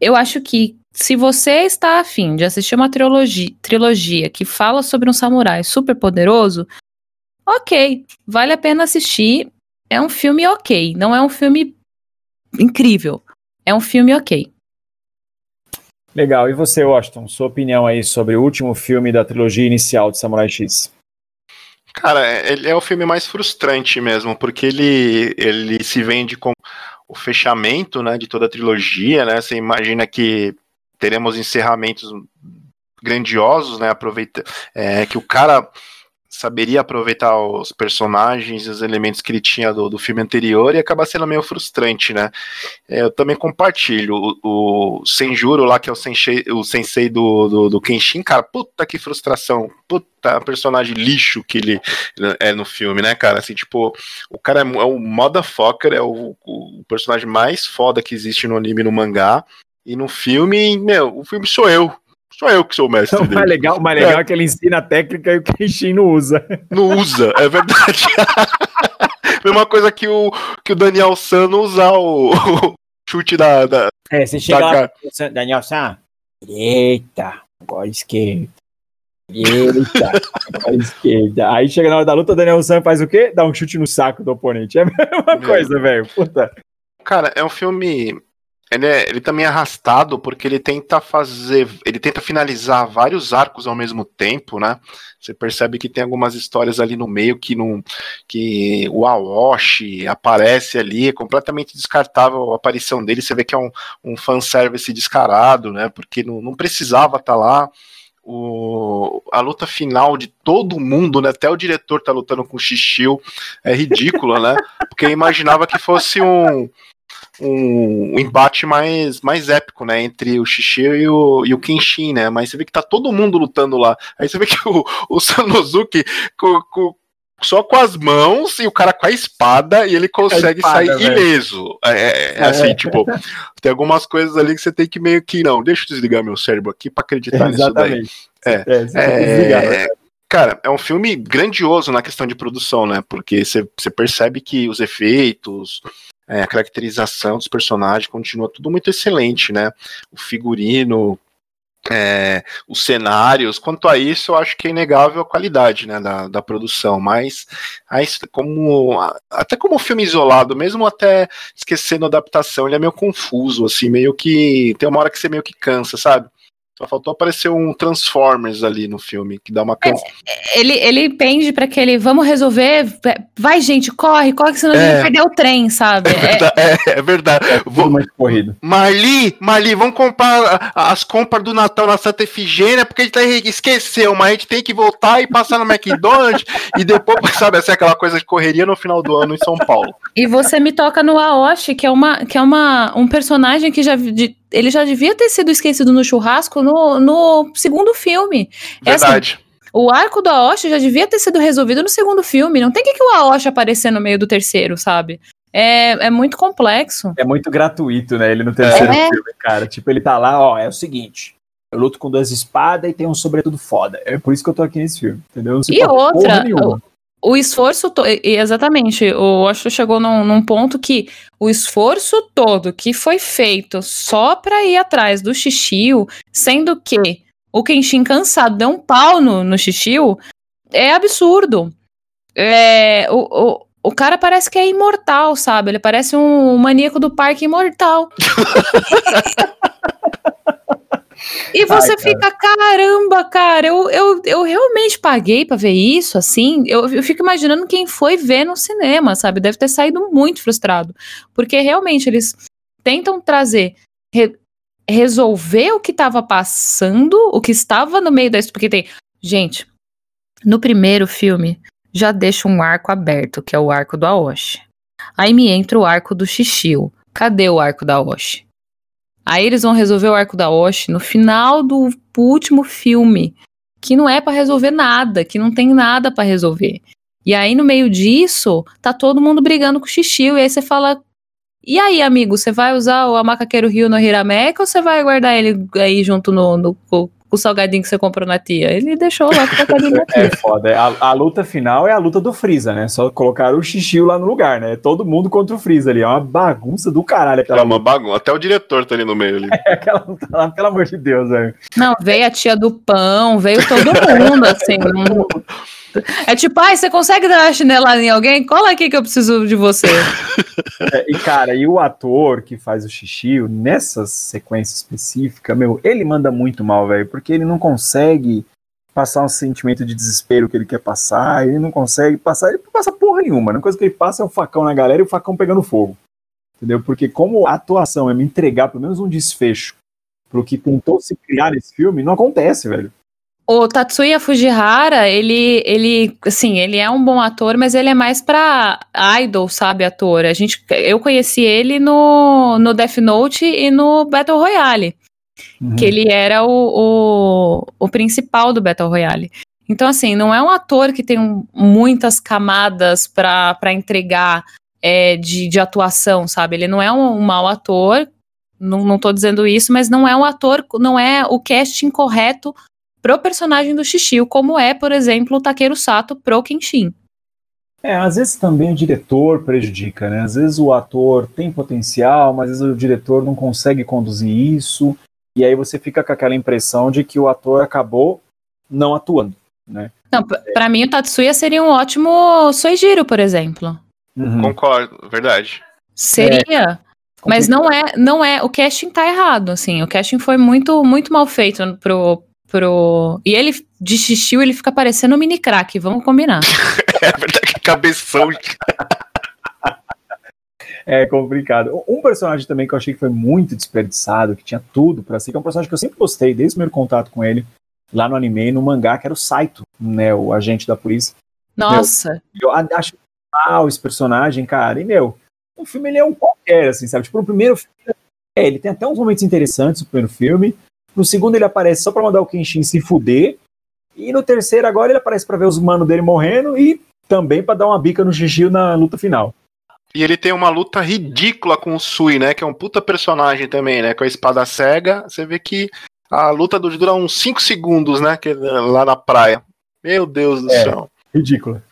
Eu acho que se você está afim de assistir uma trilogia, trilogia que fala sobre um samurai super poderoso, ok, vale a pena assistir. É um filme ok, não é um filme incrível. É um filme ok. Legal. E você, Washington, sua opinião aí sobre o último filme da trilogia inicial de Samurai X? Cara, ele é o filme mais frustrante mesmo, porque ele, ele se vende com o fechamento né, de toda a trilogia, né? Você imagina que teremos encerramentos grandiosos, né? Aproveita é, que o cara saberia aproveitar os personagens, os elementos que ele tinha do, do filme anterior e acaba sendo meio frustrante, né? É, eu também compartilho o, o Senjuro lá, que é o sensei, o sensei do, do, do, Kenshin, cara, puta que frustração, puta personagem lixo que ele é no filme, né, cara? Assim, tipo, o cara é, é o motherfucker, é o, o personagem mais foda que existe no anime e no mangá, e no filme, meu, o filme sou eu, Só eu que sou o mestre. O mais legal, o mais legal é. é que ele ensina a técnica e o Kenshin não usa. Não usa, é verdade. Mesma coisa que o, que o Daniel San não usar o, o chute da, da. É, você chega lá, Daniel San, direita, agora esquerda. Direita, agora esquerda. Aí chega na hora da luta, o Daniel San faz o quê? Dá um chute no saco do oponente. É a mesma coisa, velho. Puta. Cara, é um filme ele, é, ele também é arrastado porque ele tenta fazer, ele tenta finalizar vários arcos ao mesmo tempo, né? Você percebe que tem algumas histórias ali no meio que não, que o Aoshi aparece ali, é completamente descartável a aparição dele. Você vê que é um, um fanservice descarado, né? Porque não, não precisava estar tá lá. O, a luta final de todo mundo, né? Até o diretor tá lutando com o Xixiu, é ridículo, né? Porque imaginava que fosse um, um, um, embate mais, mais épico, né? Entre o Shishio e o, e o Kenshin, né? Mas você vê que tá todo mundo lutando lá. Aí você vê que o, o Sanosuke com, com, só com as mãos e o cara com a espada e ele consegue espada, sair velho. ileso. É, é, é assim, tipo, tem algumas coisas ali que você tem que meio que, não, deixa eu desligar meu cérebro aqui para acreditar nisso daí. É, é, desligar, é Cara, é um filme grandioso na questão de produção, né? Porque você percebe que os efeitos, é, a caracterização dos personagens continua tudo muito excelente, né? O figurino, é, os cenários, quanto a isso, eu acho que é inegável a qualidade né, da, da produção, mas como até como filme isolado, mesmo até esquecendo a adaptação, ele é meio confuso, assim, meio que tem uma hora que você meio que cansa, sabe? Só faltou aparecer um Transformers ali no filme, que dá uma. É, ele, ele pende para aquele, vamos resolver, vai gente, corre, corre, senão é. a gente vai perder o trem, sabe? É verdade. É, é verdade. É Vou, mais corrido. Marli, Marli, vamos comprar as compras do Natal na Santa Efigênia, porque a gente esqueceu, mas a gente tem que voltar e passar no McDonald's e depois, sabe, essa é aquela coisa de correria no final do ano em São Paulo. E você me toca no Aoshi, que é, uma, que é uma, um personagem que já... De, ele já devia ter sido esquecido no churrasco no, no segundo filme. Verdade. Essa, o arco do Aoshi já devia ter sido resolvido no segundo filme. Não tem que, que o Aoshi aparecer no meio do terceiro, sabe? É, é muito complexo. É muito gratuito, né? Ele no terceiro é. filme, cara. Tipo, ele tá lá, ó, é o seguinte. Eu luto com duas espadas e tem um sobretudo foda. É por isso que eu tô aqui nesse filme, entendeu? e outra, o esforço exatamente o Osho chegou num, num, ponto que o esforço todo que foi feito só para ir atrás do Xixiu, sendo que o Kenshin cansado deu um pau no, no é absurdo. É, o, o, o cara parece que é imortal, sabe? Ele parece um maníaco do parque imortal. E você Ai, fica, caramba, cara, eu, eu, eu realmente paguei para ver isso, assim. Eu, eu fico imaginando quem foi ver no cinema, sabe? Deve ter saído muito frustrado. Porque realmente eles tentam trazer. Re, resolver o que estava passando, o que estava no meio da. Porque tem. Gente, no primeiro filme, já deixa um arco aberto, que é o arco do Aoshi. Aí me entra o arco do Shishio. Cadê o arco da Aoshi? Aí eles vão resolver o arco da Osh no final do último filme, que não é para resolver nada, que não tem nada para resolver. E aí no meio disso, tá todo mundo brigando com o Xixiu, e aí você fala, e aí, amigo, você vai usar o Macaqueiro Rio no Hirameca ou você vai guardar ele aí junto no, no, o salgadinho que você comprou na tia. Ele deixou lá com o salgadinho na tia. É foda. A, a, luta final é a luta do Freeza, né? Só colocaram o xixi lá no lugar, né? Todo mundo contra o Freeza ali. É uma bagunça do caralho. Aquela é uma bagunça. Até o diretor tá ali no meio ali. É aquela luta lá, pelo amor de Deus, velho. Não, veio a tia do pão, veio todo mundo, assim. É tipo, ai, você consegue dar uma chinelada em alguém? Cola aqui que eu preciso de você. É, e, cara, e o ator que faz o xixi, nessa sequência específica, meu, ele manda muito mal, velho, porque ele não consegue passar um sentimento de desespero que ele quer passar, ele não consegue passar, ele passa porra nenhuma. A coisa que ele passa é o facão na galera e o facão pegando fogo. Entendeu? Porque como a atuação é me entregar pelo menos um desfecho pro que tentou se criar nesse filme, não acontece, velho. O Tatsuya Fujihara, ele, ele, assim, ele é um bom ator, mas ele é mais pra idol, sabe, ator. A gente, eu conheci ele no, no Death Note e no Battle Royale, uhum. que ele era o, o, o principal do Battle Royale. Então, assim, não é um ator que tem muitas camadas para entregar é, de, de atuação, sabe? Ele não é um, um mau ator, não, não tô dizendo isso, mas não é um ator, não é o casting correto pro personagem do Shishio, como é, por exemplo, o Takeru Sato pro Kenshin. É, às vezes também o diretor prejudica, né? Às vezes o ator tem potencial, mas às vezes o diretor não consegue conduzir isso, e aí você fica com aquela impressão de que o ator acabou não atuando, né? Não, para mim o Tatsuya seria um ótimo Soijiro, por exemplo. Uhum. Concordo, verdade. Seria. É. Mas não é, não é, o casting tá errado, assim, o casting foi muito, muito mal feito pro, pro. E ele, de xixi, ele fica parecendo um mini crack, vamos combinar. é verdade, que cabeção. é complicado. Um personagem também que eu achei que foi muito desperdiçado, que tinha tudo para si, que é um personagem que eu sempre gostei, desde o primeiro contato com ele, lá no anime, no mangá, que era o Saito, né, o agente da polícia. Nossa! Meu, eu acho mal esse personagem, cara, e meu, o filme ele é um qualquer, assim, sabe? Tipo, no primeiro filme, é, ele tem até uns momentos interessantes no primeiro filme, no segundo ele aparece só pra mandar o Kenshin se fuder. E no terceiro agora ele aparece para ver os manos dele morrendo e também para dar uma bica no Xixi na luta final. E ele tem uma luta ridícula com o Sui, né? Que é um puta personagem também, né? Com a espada cega. Você vê que a luta dura uns 5 segundos, né? Que, lá na praia. Meu Deus do é, céu. Ridícula.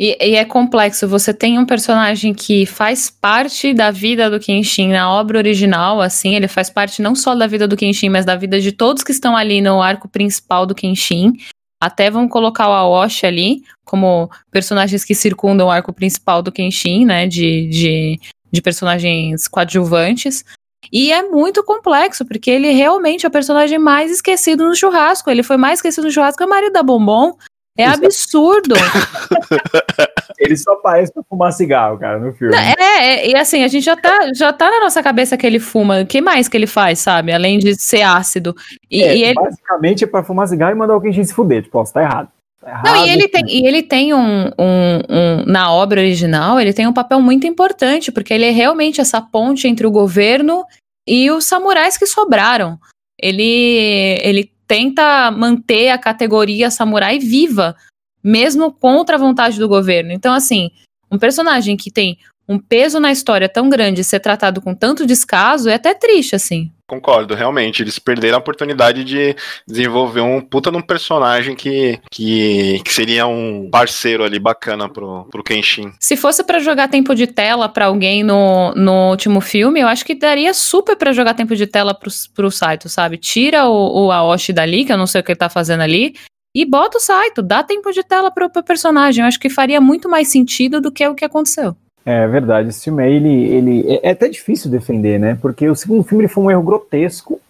E, e, é complexo. Você tem um personagem que faz parte da vida do Kenshin na obra original, assim, ele faz parte não só da vida do Kenshin, mas da vida de todos que estão ali no arco principal do Kenshin. Até vão colocar o Aoshi ali como personagens que circundam o arco principal do Kenshin, né? De, de, de personagens coadjuvantes. E é muito complexo, porque ele realmente é o personagem mais esquecido no churrasco. Ele foi mais esquecido no churrasco que o marido da Bombom. É absurdo. ele só aparece pra fumar cigarro, cara, no filme. É, é, e assim, a gente já tá, já tá na nossa cabeça que ele fuma. O que mais que ele faz, sabe? Além de ser ácido. E, é, e ele... Basicamente é pra fumar cigarro e mandar alguém se fuder. Tipo, ó, você tá errado. Tá errado Não, e ele tem, e ele tem um, um, um, Na obra original, ele tem um papel muito importante, porque ele é realmente essa ponte entre o governo e os samurais que sobraram. Ele, ele tenta manter a categoria samurai viva, mesmo contra a vontade do governo. Então, assim, um personagem que tem um peso na história tão grande ser tratado com tanto descaso é até triste, assim. Concordo, realmente. Eles perderam a oportunidade de desenvolver um puta num personagem que, que, que seria um parceiro ali bacana pro, pro Kenshin. Se fosse para jogar tempo de tela para alguém no, no último filme, eu acho que daria super para jogar tempo de tela pro, pro Saito, sabe? Tira o, o Aoshi dali, que eu não sei o que ele tá fazendo ali, e bota o Saito, dá tempo de tela pro, pro personagem. Eu acho que faria muito mais sentido do que o que aconteceu. É verdade, esse filme aí, ele, ele é, é até difícil defender, né? Porque o segundo filme ele foi um erro grotesco.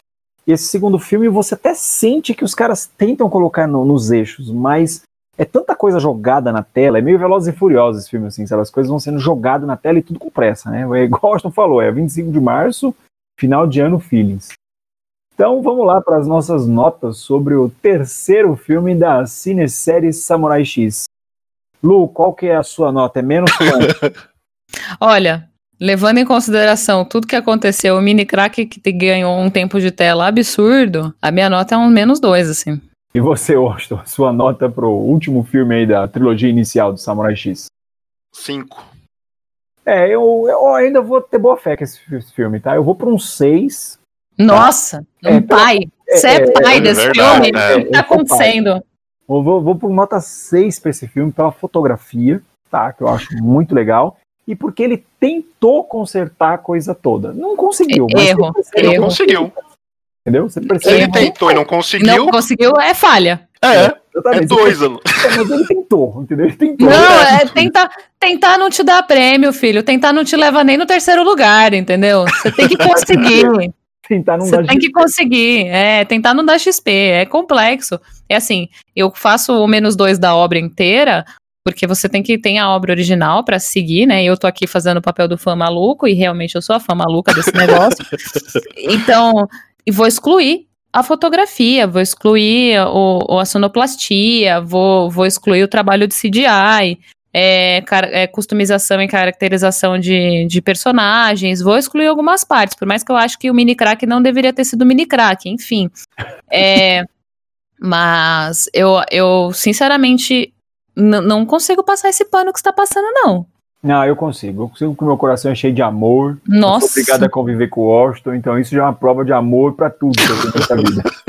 E esse segundo filme você até sente que os caras tentam colocar no, nos eixos, mas é tanta coisa jogada na tela, é meio Velozes e Furiosos esse filme, assim, sabe? As coisas vão sendo jogadas na tela e tudo com pressa, né? É igual o falou, é 25 de março, final de ano, feelings. Então vamos lá para as nossas notas sobre o terceiro filme da cinesérie Samurai X. Lu, qual que é a sua nota? É menos? Olha, levando em consideração tudo que aconteceu, o mini crack que ganhou um tempo de tela absurdo, a minha nota é um menos dois, assim. E você, Austin, sua nota pro último filme aí da trilogia inicial do Samurai X? Cinco. É, eu, eu ainda vou ter boa fé com esse filme, tá? Eu vou para um seis. Nossa, tá? um é, pai. É, você é, é, pai é desse verdade, filme? O que tá acontecendo? Eu vou, vou por nota 6 para esse filme, pela fotografia, tá? Que eu acho muito legal. E porque ele tentou consertar a coisa toda. Não conseguiu. Erro. Ele não conseguiu. Entendeu? Você percebe? Ele tentou e não conseguiu. Não conseguiu, é falha. É. É dois anos. Mas ele tentou, entendeu? Ele tentou. Não, é tentar, tentar não te dar prêmio, filho. Tentar não te leva nem no terceiro lugar, entendeu? Você tem que conseguir. tentar não Você dar tem XP. que conseguir. É, tentar não dar XP. É complexo. É assim, eu faço o menos dois da obra inteira, porque você tem que ter a obra original para seguir, né? Eu tô aqui fazendo o papel do fã maluco, e realmente eu sou a fã maluca desse negócio. então, e vou excluir a fotografia, vou excluir o, a sonoplastia, vou, vou excluir o trabalho de CGI, é, é, customização e caracterização de, de personagens, vou excluir algumas partes, por mais que eu acho que o mini crack não deveria ter sido mini crack, enfim. É, mas eu, eu sinceramente, não consigo passar esse pano que está passando, não. Não, eu consigo. Eu consigo que meu coração é cheio de amor. Nossa. sou obrigado a conviver com o Washington, então isso já é uma prova de amor para tudo que eu tenho nessa vida.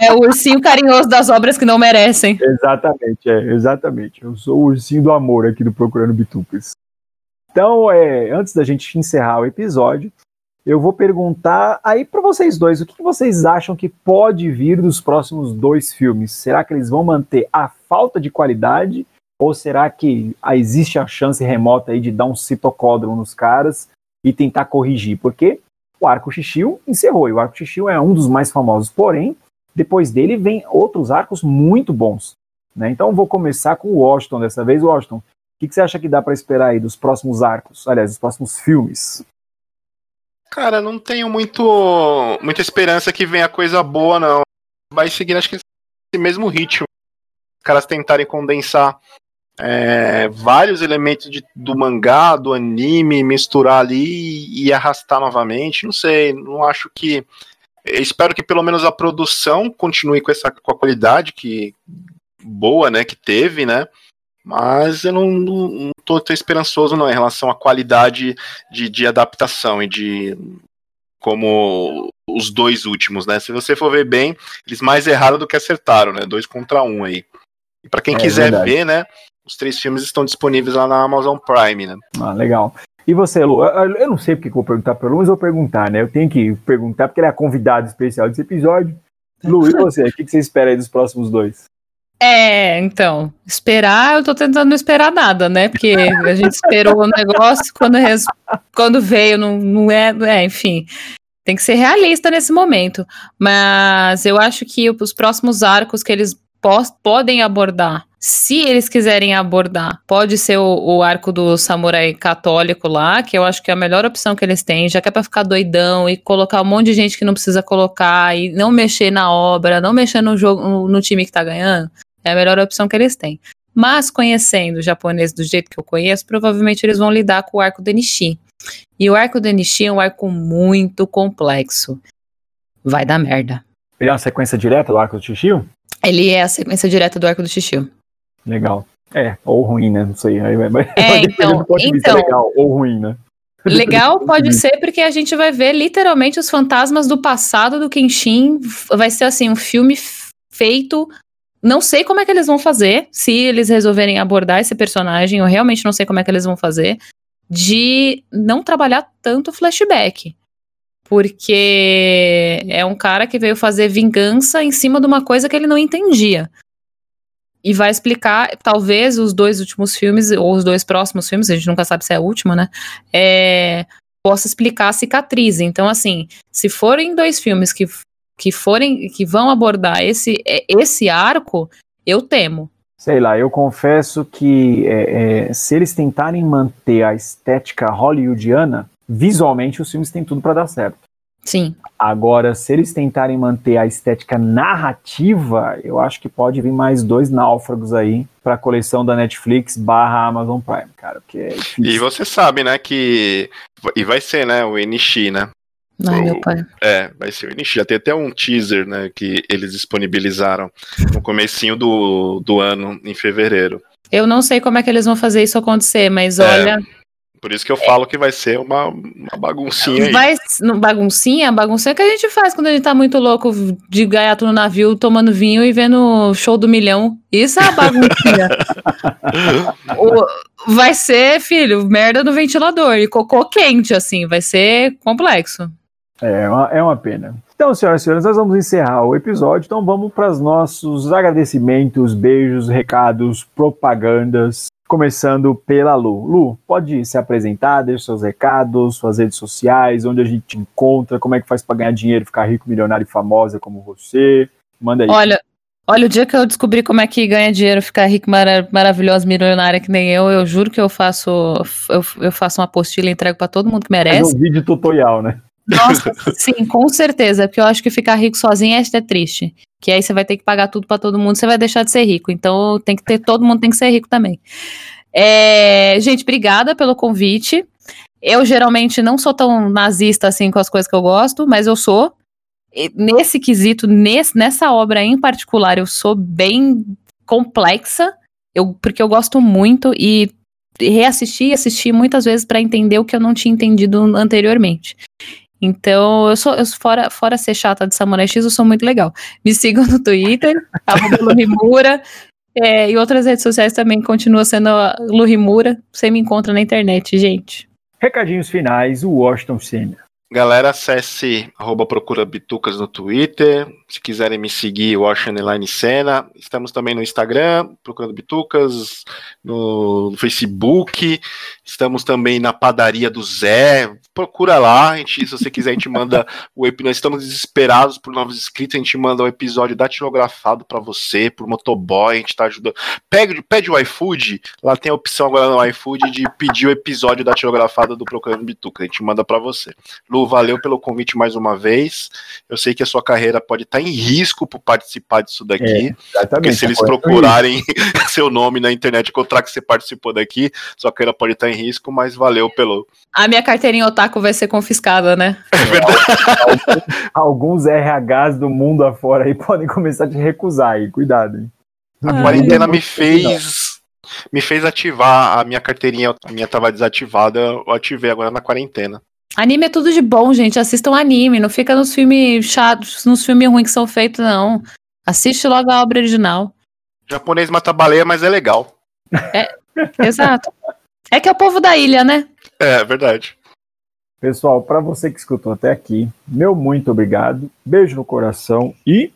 É o ursinho carinhoso das obras que não merecem. Exatamente, é, exatamente. Eu sou o ursinho do amor aqui do Procurando Bitucas. Então, é, antes da gente encerrar o episódio, eu vou perguntar aí para vocês dois, o que vocês acham que pode vir dos próximos dois filmes? Será que eles vão manter a falta de qualidade ou será que existe a chance remota aí de dar um citocódromo nos caras e tentar corrigir? Porque o Arco Xixil encerrou, e o Arco Xixil é um dos mais famosos, porém, depois dele vem outros arcos muito bons. Né? Então vou começar com o Washington dessa vez. Washington, o que, que você acha que dá para esperar aí dos próximos arcos? Aliás, dos próximos filmes? Cara, não tenho muito muita esperança que venha coisa boa, não. Vai seguir, acho que, esse mesmo ritmo. Os caras tentarem condensar é, vários elementos de, do mangá, do anime, misturar ali e arrastar novamente. Não sei, não acho que. Espero que pelo menos a produção continue com essa com a qualidade que boa, né, que teve, né? Mas eu não, não, não tô, tô esperançoso não em relação à qualidade de, de adaptação e de como os dois últimos, né? Se você for ver bem, eles mais erraram do que acertaram, né? Dois contra um aí. E para quem é, quiser verdade. ver, né? Os três filmes estão disponíveis lá na Amazon Prime, né? Ah, legal. E você, Lu? Eu não sei porque eu vou perguntar para Lu, mas eu vou perguntar, né? Eu tenho que perguntar porque ele é a convidada especial desse episódio. Lu, e você? O que você espera aí dos próximos dois? É, então, esperar, eu tô tentando não esperar nada, né? Porque a gente esperou o negócio, quando, quando veio, não, não é, é, enfim. Tem que ser realista nesse momento. Mas eu acho que os próximos arcos que eles podem abordar se eles quiserem abordar, pode ser o, o, arco do samurai católico lá, que eu acho que é a melhor opção que eles têm, já que é pra ficar doidão e colocar um monte de gente que não precisa colocar e não mexer na obra, não mexer no jogo, no time que tá ganhando, é a melhor opção que eles têm. Mas conhecendo o japonês do jeito que eu conheço, provavelmente eles vão lidar com o arco do Nishi. E o arco do Nishi é um arco muito complexo. Vai dar merda. Ele é uma sequência direta do arco do Shishio? Ele é a sequência direta do arco do Shishio. Legal. É, ou ruim, né? Não sei. É, então, então legal ou ruim, né? Legal pode ser porque a gente vai ver literalmente os fantasmas do passado do Kenshin. Vai ser assim, um filme feito. Não sei como é que eles vão fazer, se eles resolverem abordar esse personagem, eu realmente não sei como é que eles vão fazer, de não trabalhar tanto flashback. Porque é um cara que veio fazer vingança em cima de uma coisa que ele não entendia e vai explicar, talvez, os dois últimos filmes, ou os dois próximos filmes, a gente nunca sabe se é a última, né? É, possa explicar a cicatriz. Então, assim, se forem dois filmes que, que forem, que vão abordar esse, é, esse arco, eu temo. Sei lá, eu confesso que é, é, se eles tentarem manter a estética hollywoodiana, visualmente os filmes têm tudo para dar certo. Sim. Agora, se eles tentarem manter a estética narrativa, eu acho que pode vir mais dois náufragos aí para a coleção da Netflix barra Amazon Prime, cara, porque é E você sabe, né, que e vai ser, né, o NX, né? Ai, meu pai. É, vai ser o NX. Já tem até um teaser, né, que eles disponibilizaram no comecinho do, do ano, em fevereiro. Eu não sei como é que eles vão fazer isso acontecer, mas é. olha, por isso que eu falo que vai ser uma, uma baguncinha aí. Vai, baguncinha? Baguncinha que a gente faz quando a gente tá muito louco de gaiato no navio, tomando vinho e vendo show do milhão. Isso é a baguncinha. o, vai ser, filho, merda no ventilador e cocô quente, assim. Vai ser complexo. É uma, é uma pena. Então, senhoras e senhores, nós vamos encerrar o episódio. Então, vamos para os nossos agradecimentos, beijos, recados, propagandas começando pela Lu. Lu, pode se apresentar, deixa seus recados, suas redes sociais, onde a gente te encontra, como é que faz para ganhar dinheiro, ficar rico, milionário e famosa como você. Manda aí. Olha, olha, o dia que eu descobri como é que ganha dinheiro, ficar rico, mara maravilhosa, milionária que nem eu, eu juro que eu faço eu, eu faço uma apostila e entrego para todo mundo que merece. Faz um vídeo tutorial, né? Nossa, sim, com certeza, porque eu acho que ficar rico sozinho é, é triste. Que aí você vai ter que pagar tudo para todo mundo, você vai deixar de ser rico. Então tem que ter, todo mundo tem que ser rico também. É, gente, obrigada pelo convite. Eu geralmente não sou tão nazista assim com as coisas que eu gosto, mas eu sou. E nesse quesito, nesse, nessa obra em particular, eu sou bem complexa, eu, porque eu gosto muito e reassisti e assisti muitas vezes para entender o que eu não tinha entendido anteriormente. Então, eu sou, eu, fora, fora ser chata de Samurai X, eu sou muito legal. Me sigam no Twitter, Lurimura, é, e outras redes sociais também continua sendo Lurimura. Você me encontra na internet, gente. Recadinhos finais, o Washington Senna. Galera, acesse arroba Procura Bitucas no Twitter. Se quiserem me seguir, Washington Cena. Estamos também no Instagram, Procurando Bitucas, no Facebook. Estamos também na padaria do Zé. Procura lá, a gente, se você quiser, a gente manda o episódio. Nós estamos desesperados por novos inscritos, a gente manda o episódio datilografado para você, por motoboy, a gente tá ajudando. Pede, pede o iFood, lá tem a opção agora no iFood de pedir o episódio datilografado do Procurando Bituca, a gente manda para você. Lu, valeu pelo convite mais uma vez. Eu sei que a sua carreira pode estar tá em risco por participar disso daqui. É, porque se eles procurarem seu nome na internet e encontrar que você participou daqui, sua carreira pode estar tá em risco, mas valeu pelo. A minha carteirinha otaku vai ser confiscada, né? É verdade. Alguns RHs do mundo afora aí podem começar a te recusar aí, cuidado. Hein? A Ai, quarentena me fez me fez ativar a minha carteirinha, a minha estava desativada, eu ativei agora na quarentena. Anime é tudo de bom, gente. Assistam anime, não fica nos filmes chatos, nos filmes ruins que são feitos, não. Assiste logo a obra original. O japonês mata baleia, mas é legal. É, exato. É que é o povo da ilha, né? É, verdade. Pessoal, para você que escutou até aqui, meu muito obrigado. Beijo no coração e